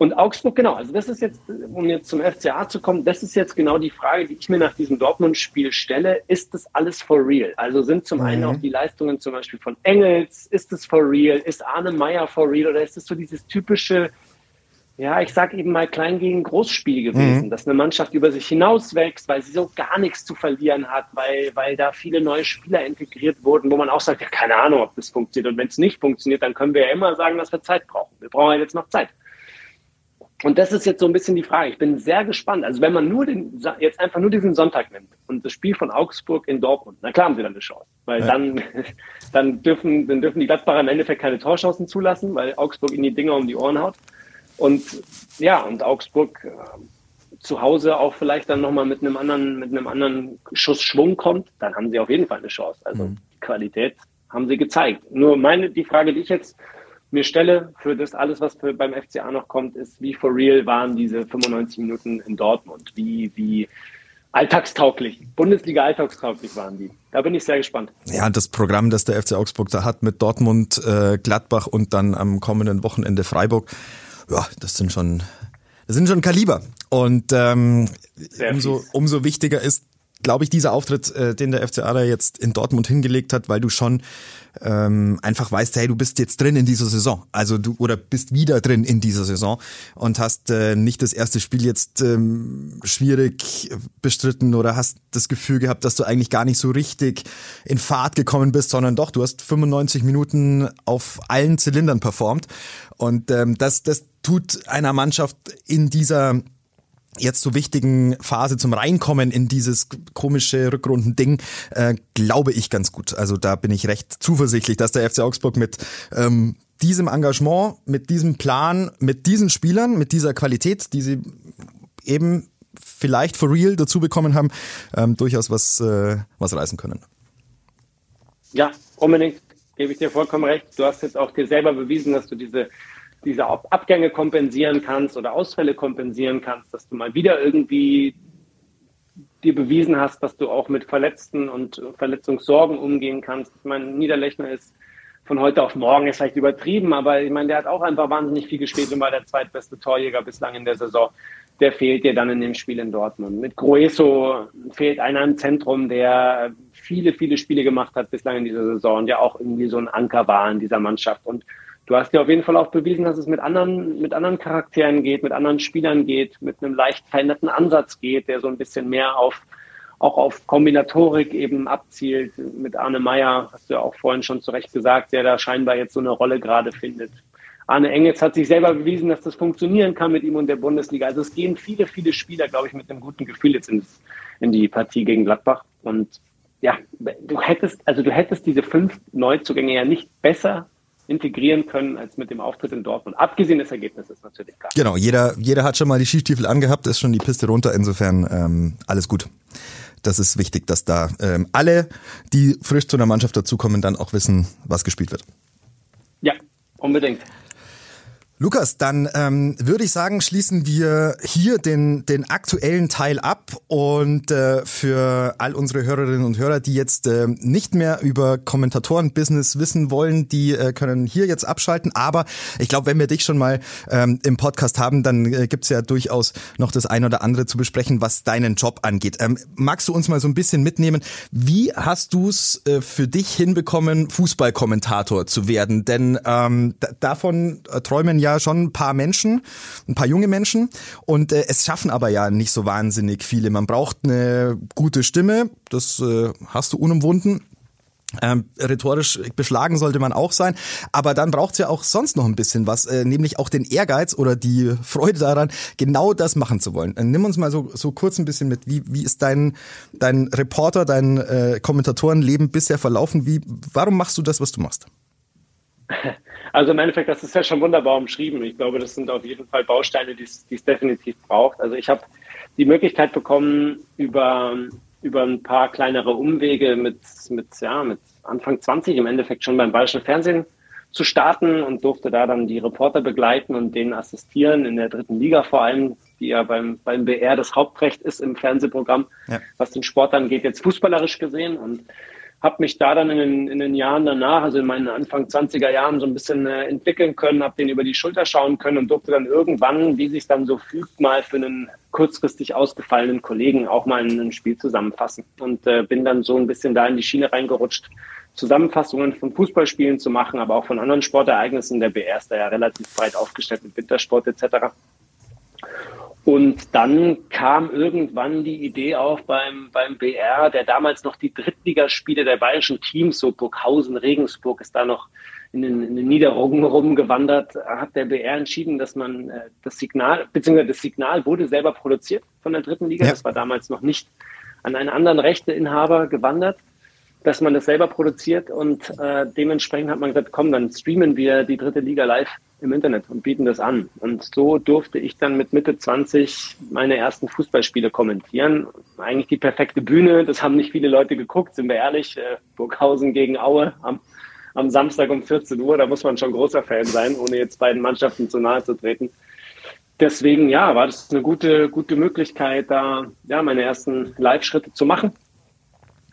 Und Augsburg, genau, also das ist jetzt, um jetzt zum FCA zu kommen, das ist jetzt genau die Frage, die ich mir nach diesem Dortmund-Spiel stelle. Ist das alles for real? Also sind zum mhm. einen auch die Leistungen zum Beispiel von Engels, ist das for real? Ist Arne Meyer for real? Oder ist das so dieses typische, ja, ich sag eben mal klein gegen Großspiel gewesen, mhm. dass eine Mannschaft über sich hinauswächst, weil sie so gar nichts zu verlieren hat, weil, weil da viele neue Spieler integriert wurden, wo man auch sagt, ja, keine Ahnung, ob das funktioniert. Und wenn es nicht funktioniert, dann können wir ja immer sagen, dass wir Zeit brauchen. Wir brauchen ja jetzt noch Zeit. Und das ist jetzt so ein bisschen die Frage. Ich bin sehr gespannt. Also wenn man nur den, jetzt einfach nur diesen Sonntag nimmt und das Spiel von Augsburg in Dortmund, na klar haben sie dann eine Chance. Weil ja. dann, dann dürfen, dann dürfen die Gladbacher im Endeffekt keine Torchancen zulassen, weil Augsburg ihnen die Dinger um die Ohren haut. Und ja, und Augsburg äh, zu Hause auch vielleicht dann nochmal mit einem anderen, mit einem anderen Schuss Schwung kommt, dann haben sie auf jeden Fall eine Chance. Also mhm. Qualität haben sie gezeigt. Nur meine, die Frage, die ich jetzt mir stelle für das alles, was für, beim FCA noch kommt, ist, wie for real waren diese 95 Minuten in Dortmund? Wie, wie alltagstauglich, Bundesliga alltagstauglich waren die? Da bin ich sehr gespannt. Ja, das Programm, das der FC Augsburg da hat mit Dortmund, äh, Gladbach und dann am kommenden Wochenende Freiburg, ja, das sind schon, das sind schon Kaliber. Und ähm, umso, umso wichtiger ist, glaube ich, dieser Auftritt, äh, den der FCA da jetzt in Dortmund hingelegt hat, weil du schon ähm, einfach weißt, hey, du bist jetzt drin in dieser Saison, also du oder bist wieder drin in dieser Saison und hast äh, nicht das erste Spiel jetzt ähm, schwierig bestritten oder hast das Gefühl gehabt, dass du eigentlich gar nicht so richtig in Fahrt gekommen bist, sondern doch, du hast 95 Minuten auf allen Zylindern performt. Und ähm, das, das tut einer Mannschaft in dieser jetzt so wichtigen Phase zum Reinkommen in dieses komische Rückrunden-Ding, äh, glaube ich ganz gut. Also da bin ich recht zuversichtlich, dass der FC Augsburg mit ähm, diesem Engagement, mit diesem Plan, mit diesen Spielern, mit dieser Qualität, die sie eben vielleicht for real dazu bekommen haben, ähm, durchaus was, äh, was reißen können. Ja, unbedingt, gebe ich dir vollkommen recht. Du hast jetzt auch dir selber bewiesen, dass du diese diese Abgänge kompensieren kannst oder Ausfälle kompensieren kannst, dass du mal wieder irgendwie dir bewiesen hast, dass du auch mit Verletzten und Verletzungssorgen umgehen kannst. Ich meine, Niederlechner ist von heute auf morgen ist vielleicht übertrieben, aber ich meine, der hat auch einfach wahnsinnig viel gespielt und war der zweitbeste Torjäger bislang in der Saison. Der fehlt dir dann in dem Spiel in Dortmund. Mit Grueso fehlt einer im Zentrum, der viele, viele Spiele gemacht hat bislang in dieser Saison ja auch irgendwie so ein Anker war in dieser Mannschaft. Und du hast ja auf jeden Fall auch bewiesen, dass es mit anderen, mit anderen Charakteren geht, mit anderen Spielern geht, mit einem leicht veränderten Ansatz geht, der so ein bisschen mehr auf auch auf Kombinatorik eben abzielt. Mit Arne Meyer, hast du ja auch vorhin schon zu Recht gesagt, der da scheinbar jetzt so eine Rolle gerade findet. Arne Engels hat sich selber bewiesen, dass das funktionieren kann mit ihm und der Bundesliga. Also es gehen viele, viele Spieler, glaube ich, mit einem guten Gefühl jetzt ins, in die Partie gegen Gladbach. Und ja, du hättest, also du hättest diese fünf Neuzugänge ja nicht besser integrieren können als mit dem Auftritt in Dortmund. Abgesehen des Ergebnisses natürlich klar. Genau, jeder, jeder hat schon mal die Skistiefel angehabt, ist schon die Piste runter, insofern ähm, alles gut. Das ist wichtig, dass da ähm, alle, die frisch zu einer Mannschaft dazukommen, dann auch wissen, was gespielt wird. Ja, unbedingt. Lukas, dann ähm, würde ich sagen, schließen wir hier den, den aktuellen Teil ab und äh, für all unsere Hörerinnen und Hörer, die jetzt äh, nicht mehr über Kommentatoren-Business wissen wollen, die äh, können hier jetzt abschalten. Aber ich glaube, wenn wir dich schon mal ähm, im Podcast haben, dann äh, gibt's ja durchaus noch das ein oder andere zu besprechen, was deinen Job angeht. Ähm, magst du uns mal so ein bisschen mitnehmen? Wie hast du's äh, für dich hinbekommen, Fußballkommentator zu werden? Denn ähm, davon äh, träumen ja ja schon ein paar Menschen, ein paar junge Menschen und äh, es schaffen aber ja nicht so wahnsinnig viele. Man braucht eine gute Stimme, das äh, hast du unumwunden. Ähm, rhetorisch beschlagen sollte man auch sein, aber dann braucht es ja auch sonst noch ein bisschen was, äh, nämlich auch den Ehrgeiz oder die Freude daran, genau das machen zu wollen. Äh, nimm uns mal so, so kurz ein bisschen mit, wie, wie ist dein, dein Reporter, dein äh, Kommentatorenleben bisher verlaufen? Wie, warum machst du das, was du machst? Also im Endeffekt, das ist ja schon wunderbar umschrieben. Ich glaube, das sind auf jeden Fall Bausteine, die es definitiv braucht. Also ich habe die Möglichkeit bekommen, über, über ein paar kleinere Umwege mit, mit, ja, mit Anfang 20 im Endeffekt schon beim Bayerischen Fernsehen zu starten und durfte da dann die Reporter begleiten und denen assistieren, in der dritten Liga vor allem, die ja beim, beim BR das Hauptrecht ist im Fernsehprogramm, ja. was den Sport angeht, jetzt fußballerisch gesehen. Und habe mich da dann in den, in den Jahren danach, also in meinen Anfang 20er Jahren, so ein bisschen äh, entwickeln können, habe den über die Schulter schauen können und durfte dann irgendwann, wie sich dann so fügt, mal für einen kurzfristig ausgefallenen Kollegen auch mal ein Spiel zusammenfassen und äh, bin dann so ein bisschen da in die Schiene reingerutscht, Zusammenfassungen von Fußballspielen zu machen, aber auch von anderen Sportereignissen. Der BR ist da ja relativ breit aufgestellt mit Wintersport etc. Und dann kam irgendwann die Idee auf beim, beim BR, der damals noch die Drittligaspiele der bayerischen Teams, so Burghausen, Regensburg, ist da noch in den, in den Niederrungen rumgewandert, hat der BR entschieden, dass man äh, das Signal, beziehungsweise das Signal wurde selber produziert von der dritten Liga. Ja. Das war damals noch nicht an einen anderen Rechteinhaber gewandert dass man das selber produziert und äh, dementsprechend hat man gesagt, komm, dann streamen wir die dritte Liga live im Internet und bieten das an. Und so durfte ich dann mit Mitte 20 meine ersten Fußballspiele kommentieren. Eigentlich die perfekte Bühne, das haben nicht viele Leute geguckt, sind wir ehrlich. Äh, Burghausen gegen Aue am, am Samstag um 14 Uhr, da muss man schon großer Fan sein, ohne jetzt beiden Mannschaften zu nahe zu treten. Deswegen, ja, war das eine gute, gute Möglichkeit, da ja, meine ersten Live-Schritte zu machen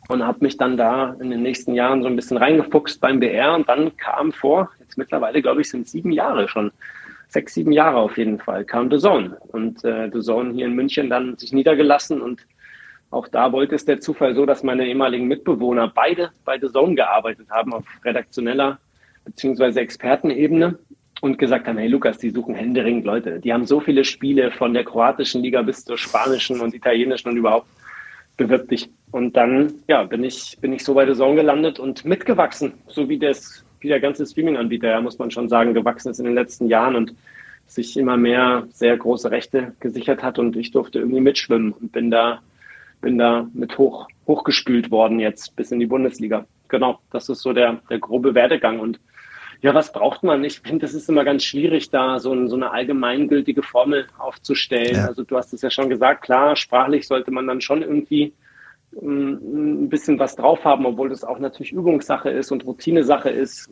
und habe mich dann da in den nächsten Jahren so ein bisschen reingefuchst beim BR und dann kam vor, jetzt mittlerweile glaube ich sind sieben Jahre schon, sechs, sieben Jahre auf jeden Fall, kam The Zone und äh, The Zone hier in München dann sich niedergelassen und auch da wollte es der Zufall so, dass meine ehemaligen Mitbewohner beide bei The Zone gearbeitet haben auf redaktioneller beziehungsweise Expertenebene und gesagt haben, hey Lukas, die suchen händeringend Leute. Die haben so viele Spiele von der kroatischen Liga bis zur spanischen und italienischen und überhaupt bewirb dich. Und dann, ja, bin ich, bin ich so bei der Zone gelandet und mitgewachsen, so wie das, wie der ganze Streaming-Anbieter, ja, muss man schon sagen, gewachsen ist in den letzten Jahren und sich immer mehr sehr große Rechte gesichert hat und ich durfte irgendwie mitschwimmen und bin da, bin da mit hoch, hochgespült worden jetzt bis in die Bundesliga. Genau, das ist so der, der grobe Werdegang und ja, was braucht man? Ich finde, das ist immer ganz schwierig, da so, ein, so eine allgemeingültige Formel aufzustellen. Ja. Also du hast es ja schon gesagt, klar, sprachlich sollte man dann schon irgendwie ähm, ein bisschen was drauf haben, obwohl das auch natürlich Übungssache ist und Routinesache ist.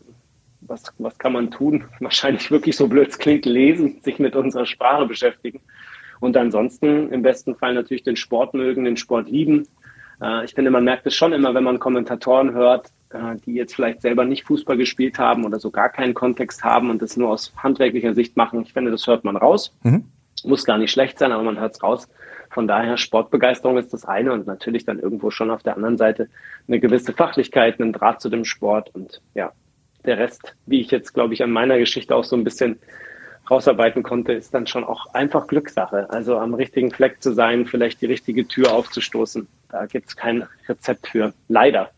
Was, was kann man tun? Wahrscheinlich wirklich so blöd es klingt, lesen, sich mit unserer Sprache beschäftigen. Und ansonsten im besten Fall natürlich den Sport mögen, den Sport lieben. Äh, ich finde, man merkt es schon immer, wenn man Kommentatoren hört, die jetzt vielleicht selber nicht Fußball gespielt haben oder so gar keinen Kontext haben und das nur aus handwerklicher Sicht machen. Ich finde, das hört man raus. Mhm. Muss gar nicht schlecht sein, aber man hört es raus. Von daher, Sportbegeisterung ist das eine und natürlich dann irgendwo schon auf der anderen Seite eine gewisse Fachlichkeit, einen Draht zu dem Sport und ja, der Rest, wie ich jetzt, glaube ich, an meiner Geschichte auch so ein bisschen rausarbeiten konnte, ist dann schon auch einfach Glückssache. Also am richtigen Fleck zu sein, vielleicht die richtige Tür aufzustoßen. Da gibt es kein Rezept für. Leider.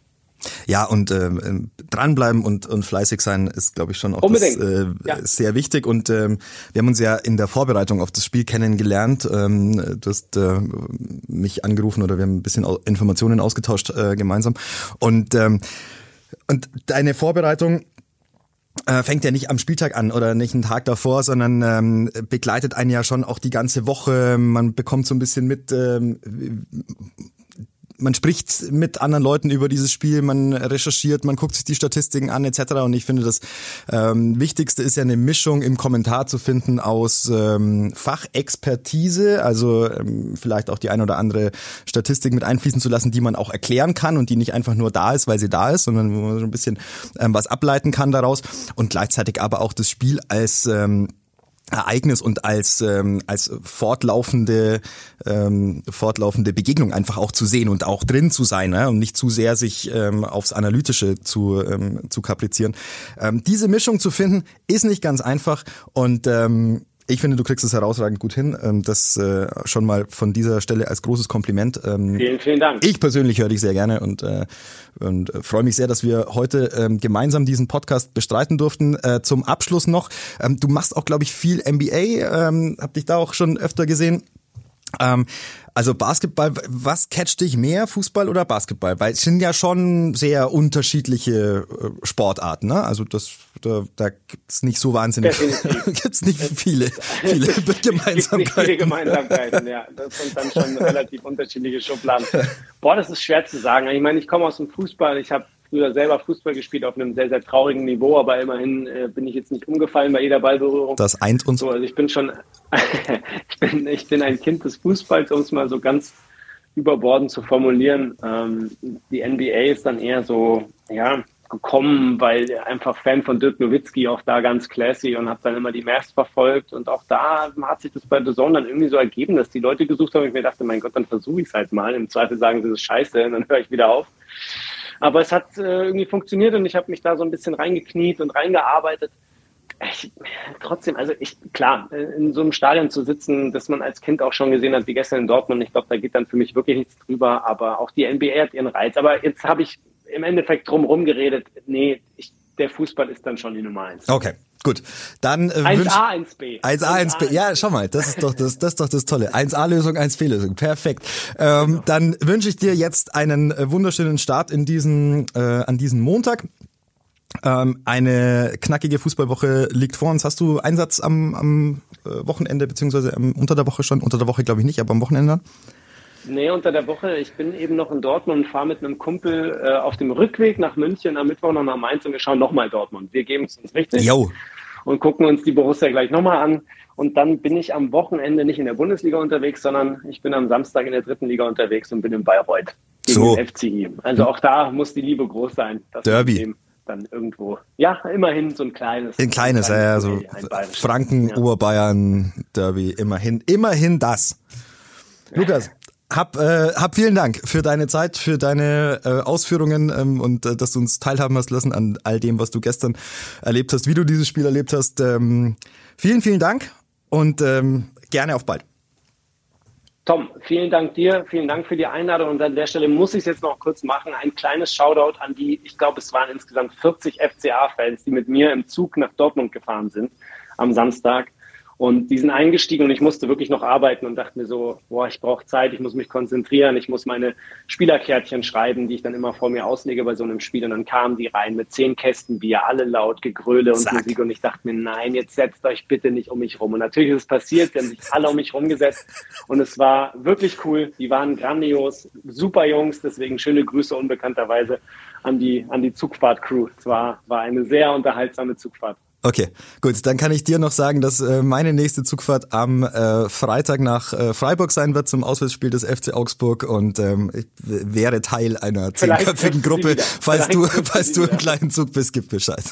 Ja, und ähm, dranbleiben und, und fleißig sein ist, glaube ich, schon auch das, äh, ja. sehr wichtig. Und ähm, wir haben uns ja in der Vorbereitung auf das Spiel kennengelernt. Ähm, du hast äh, mich angerufen oder wir haben ein bisschen Informationen ausgetauscht äh, gemeinsam. Und, ähm, und deine Vorbereitung äh, fängt ja nicht am Spieltag an oder nicht einen Tag davor, sondern ähm, begleitet einen ja schon auch die ganze Woche. Man bekommt so ein bisschen mit, ähm, man spricht mit anderen Leuten über dieses Spiel, man recherchiert, man guckt sich die Statistiken an etc. Und ich finde, das ähm, Wichtigste ist ja eine Mischung im Kommentar zu finden aus ähm, Fachexpertise, also ähm, vielleicht auch die ein oder andere Statistik mit einfließen zu lassen, die man auch erklären kann und die nicht einfach nur da ist, weil sie da ist, sondern wo man so ein bisschen ähm, was ableiten kann daraus und gleichzeitig aber auch das Spiel als ähm, Ereignis und als ähm, als fortlaufende ähm, fortlaufende Begegnung einfach auch zu sehen und auch drin zu sein ne? und nicht zu sehr sich ähm, aufs Analytische zu ähm, zu kaprizieren. Ähm, diese Mischung zu finden ist nicht ganz einfach und ähm, ich finde, du kriegst es herausragend gut hin. Ähm, das äh, schon mal von dieser Stelle als großes Kompliment. Ähm, vielen, vielen Dank. Ich persönlich höre dich sehr gerne und, äh, und freue mich sehr, dass wir heute ähm, gemeinsam diesen Podcast bestreiten durften. Äh, zum Abschluss noch, du machst auch, glaube ich, viel NBA. Hab dich da auch schon öfter gesehen. Ähm, also Basketball, was catcht dich mehr, Fußball oder Basketball? Weil es sind ja schon sehr unterschiedliche äh, Sportarten, ne? Also das, da, da gibt's nicht so wahnsinnig, gibt's nicht viele, viele Gemeinsamkeiten. Nicht viele Gemeinsamkeiten, ja. Das sind dann schon relativ unterschiedliche Schubladen. Boah, das ist schwer zu sagen. Ich meine, ich komme aus dem Fußball, ich habe früher selber Fußball gespielt auf einem sehr, sehr traurigen Niveau, aber immerhin äh, bin ich jetzt nicht umgefallen bei jeder Ballberührung. Das eint uns. So, also ich bin schon, ich, bin, ich bin ein Kind des Fußballs, um es mal so ganz überbordend zu formulieren. Ähm, die NBA ist dann eher so, ja, gekommen, weil einfach Fan von Dirk Nowitzki, auch da ganz classy und habe dann immer die Mavs verfolgt und auch da hat sich das bei The Zone dann irgendwie so ergeben, dass die Leute gesucht haben ich mir dachte, mein Gott, dann versuche ich es halt mal. Im Zweifel sagen sie, das ist scheiße und dann höre ich wieder auf. Aber es hat äh, irgendwie funktioniert und ich habe mich da so ein bisschen reingekniet und reingearbeitet. Ich, trotzdem, also ich, klar, äh, in so einem Stadion zu sitzen, das man als Kind auch schon gesehen hat, wie gestern in Dortmund, ich glaube, da geht dann für mich wirklich nichts drüber, aber auch die NBA hat ihren Reiz. Aber jetzt habe ich im Endeffekt drumherum geredet, nee, ich, der Fußball ist dann schon die Nummer eins. Okay. Gut, dann äh, 1A, 1B. 1A, 1B. Ja, schau mal, das ist doch das, das ist doch das Tolle. 1A-Lösung, 1B-Lösung. Perfekt. Ähm, genau. Dann wünsche ich dir jetzt einen äh, wunderschönen Start in diesen, äh, an diesen Montag. Ähm, eine knackige Fußballwoche liegt vor uns. Hast du Einsatz am, am äh, Wochenende, beziehungsweise ähm, unter der Woche schon? Unter der Woche glaube ich nicht, aber am Wochenende? Nee, unter der Woche. Ich bin eben noch in Dortmund und fahre mit einem Kumpel äh, auf dem Rückweg nach München am Mittwoch noch nach Mainz und wir schauen nochmal Dortmund. Wir geben es uns richtig. Jo. Und gucken uns die Borussia gleich nochmal an. Und dann bin ich am Wochenende nicht in der Bundesliga unterwegs, sondern ich bin am Samstag in der dritten Liga unterwegs und bin in Bayreuth gegen so. den FCI. Also auch da muss die Liebe groß sein. Derby dann irgendwo, ja, immerhin so ein kleines. Ein kleines, ja, ja, so Franken, ja. Oberbayern, Derby, immerhin, immerhin das. Lukas, hab, äh, hab vielen Dank für deine Zeit, für deine äh, Ausführungen ähm, und äh, dass du uns teilhaben hast lassen an all dem, was du gestern erlebt hast, wie du dieses Spiel erlebt hast. Ähm, vielen, vielen Dank und ähm, gerne auf bald. Tom, vielen Dank dir, vielen Dank für die Einladung und an der Stelle muss ich es jetzt noch kurz machen. Ein kleines Shoutout an die, ich glaube, es waren insgesamt 40 FCA-Fans, die mit mir im Zug nach Dortmund gefahren sind am Samstag. Und die sind eingestiegen und ich musste wirklich noch arbeiten und dachte mir so, boah, ich brauche Zeit, ich muss mich konzentrieren, ich muss meine Spielerkärtchen schreiben, die ich dann immer vor mir auslege bei so einem Spiel. Und dann kamen die rein mit zehn Kästen Bier, alle laut, Gegröle und Zack. Musik. Und ich dachte mir, nein, jetzt setzt euch bitte nicht um mich rum. Und natürlich ist es passiert, die haben sich alle um mich rumgesetzt. Und es war wirklich cool. Die waren grandios, super Jungs. Deswegen schöne Grüße unbekannterweise an die, an die Zugfahrt-Crew. Es war, war eine sehr unterhaltsame Zugfahrt. Okay, gut. Dann kann ich dir noch sagen, dass äh, meine nächste Zugfahrt am äh, Freitag nach äh, Freiburg sein wird zum Auswärtsspiel des FC Augsburg und ähm, ich wäre Teil einer zehnköpfigen Gruppe. Falls du, falls du im kleinen Zug bist, gib Bescheid.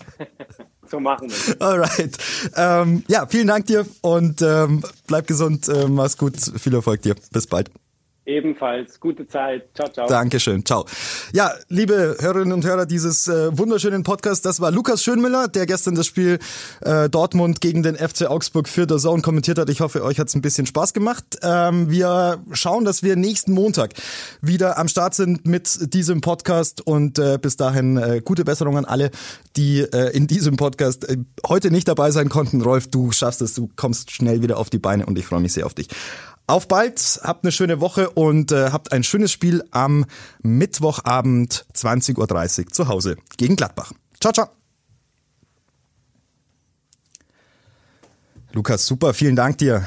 so machen wir. Alright. Ähm, ja, vielen Dank dir und ähm, bleib gesund, äh, mach's gut, viel Erfolg dir. Bis bald. Eben. ebenfalls. Gute Zeit. Ciao, ciao. Dankeschön. Ciao. Ja, liebe Hörerinnen und Hörer dieses äh, wunderschönen Podcasts, das war Lukas Schönmüller, der gestern das Spiel äh, Dortmund gegen den FC Augsburg für der Zone kommentiert hat. Ich hoffe, euch hat es ein bisschen Spaß gemacht. Ähm, wir schauen, dass wir nächsten Montag wieder am Start sind mit diesem Podcast und äh, bis dahin äh, gute Besserung an alle, die äh, in diesem Podcast äh, heute nicht dabei sein konnten. Rolf, du schaffst es, du kommst schnell wieder auf die Beine und ich freue mich sehr auf dich. Auf bald, habt eine schöne Woche und äh, habt ein schönes Spiel am Mittwochabend 20.30 Uhr zu Hause gegen Gladbach. Ciao, ciao. Lukas, super, vielen Dank dir.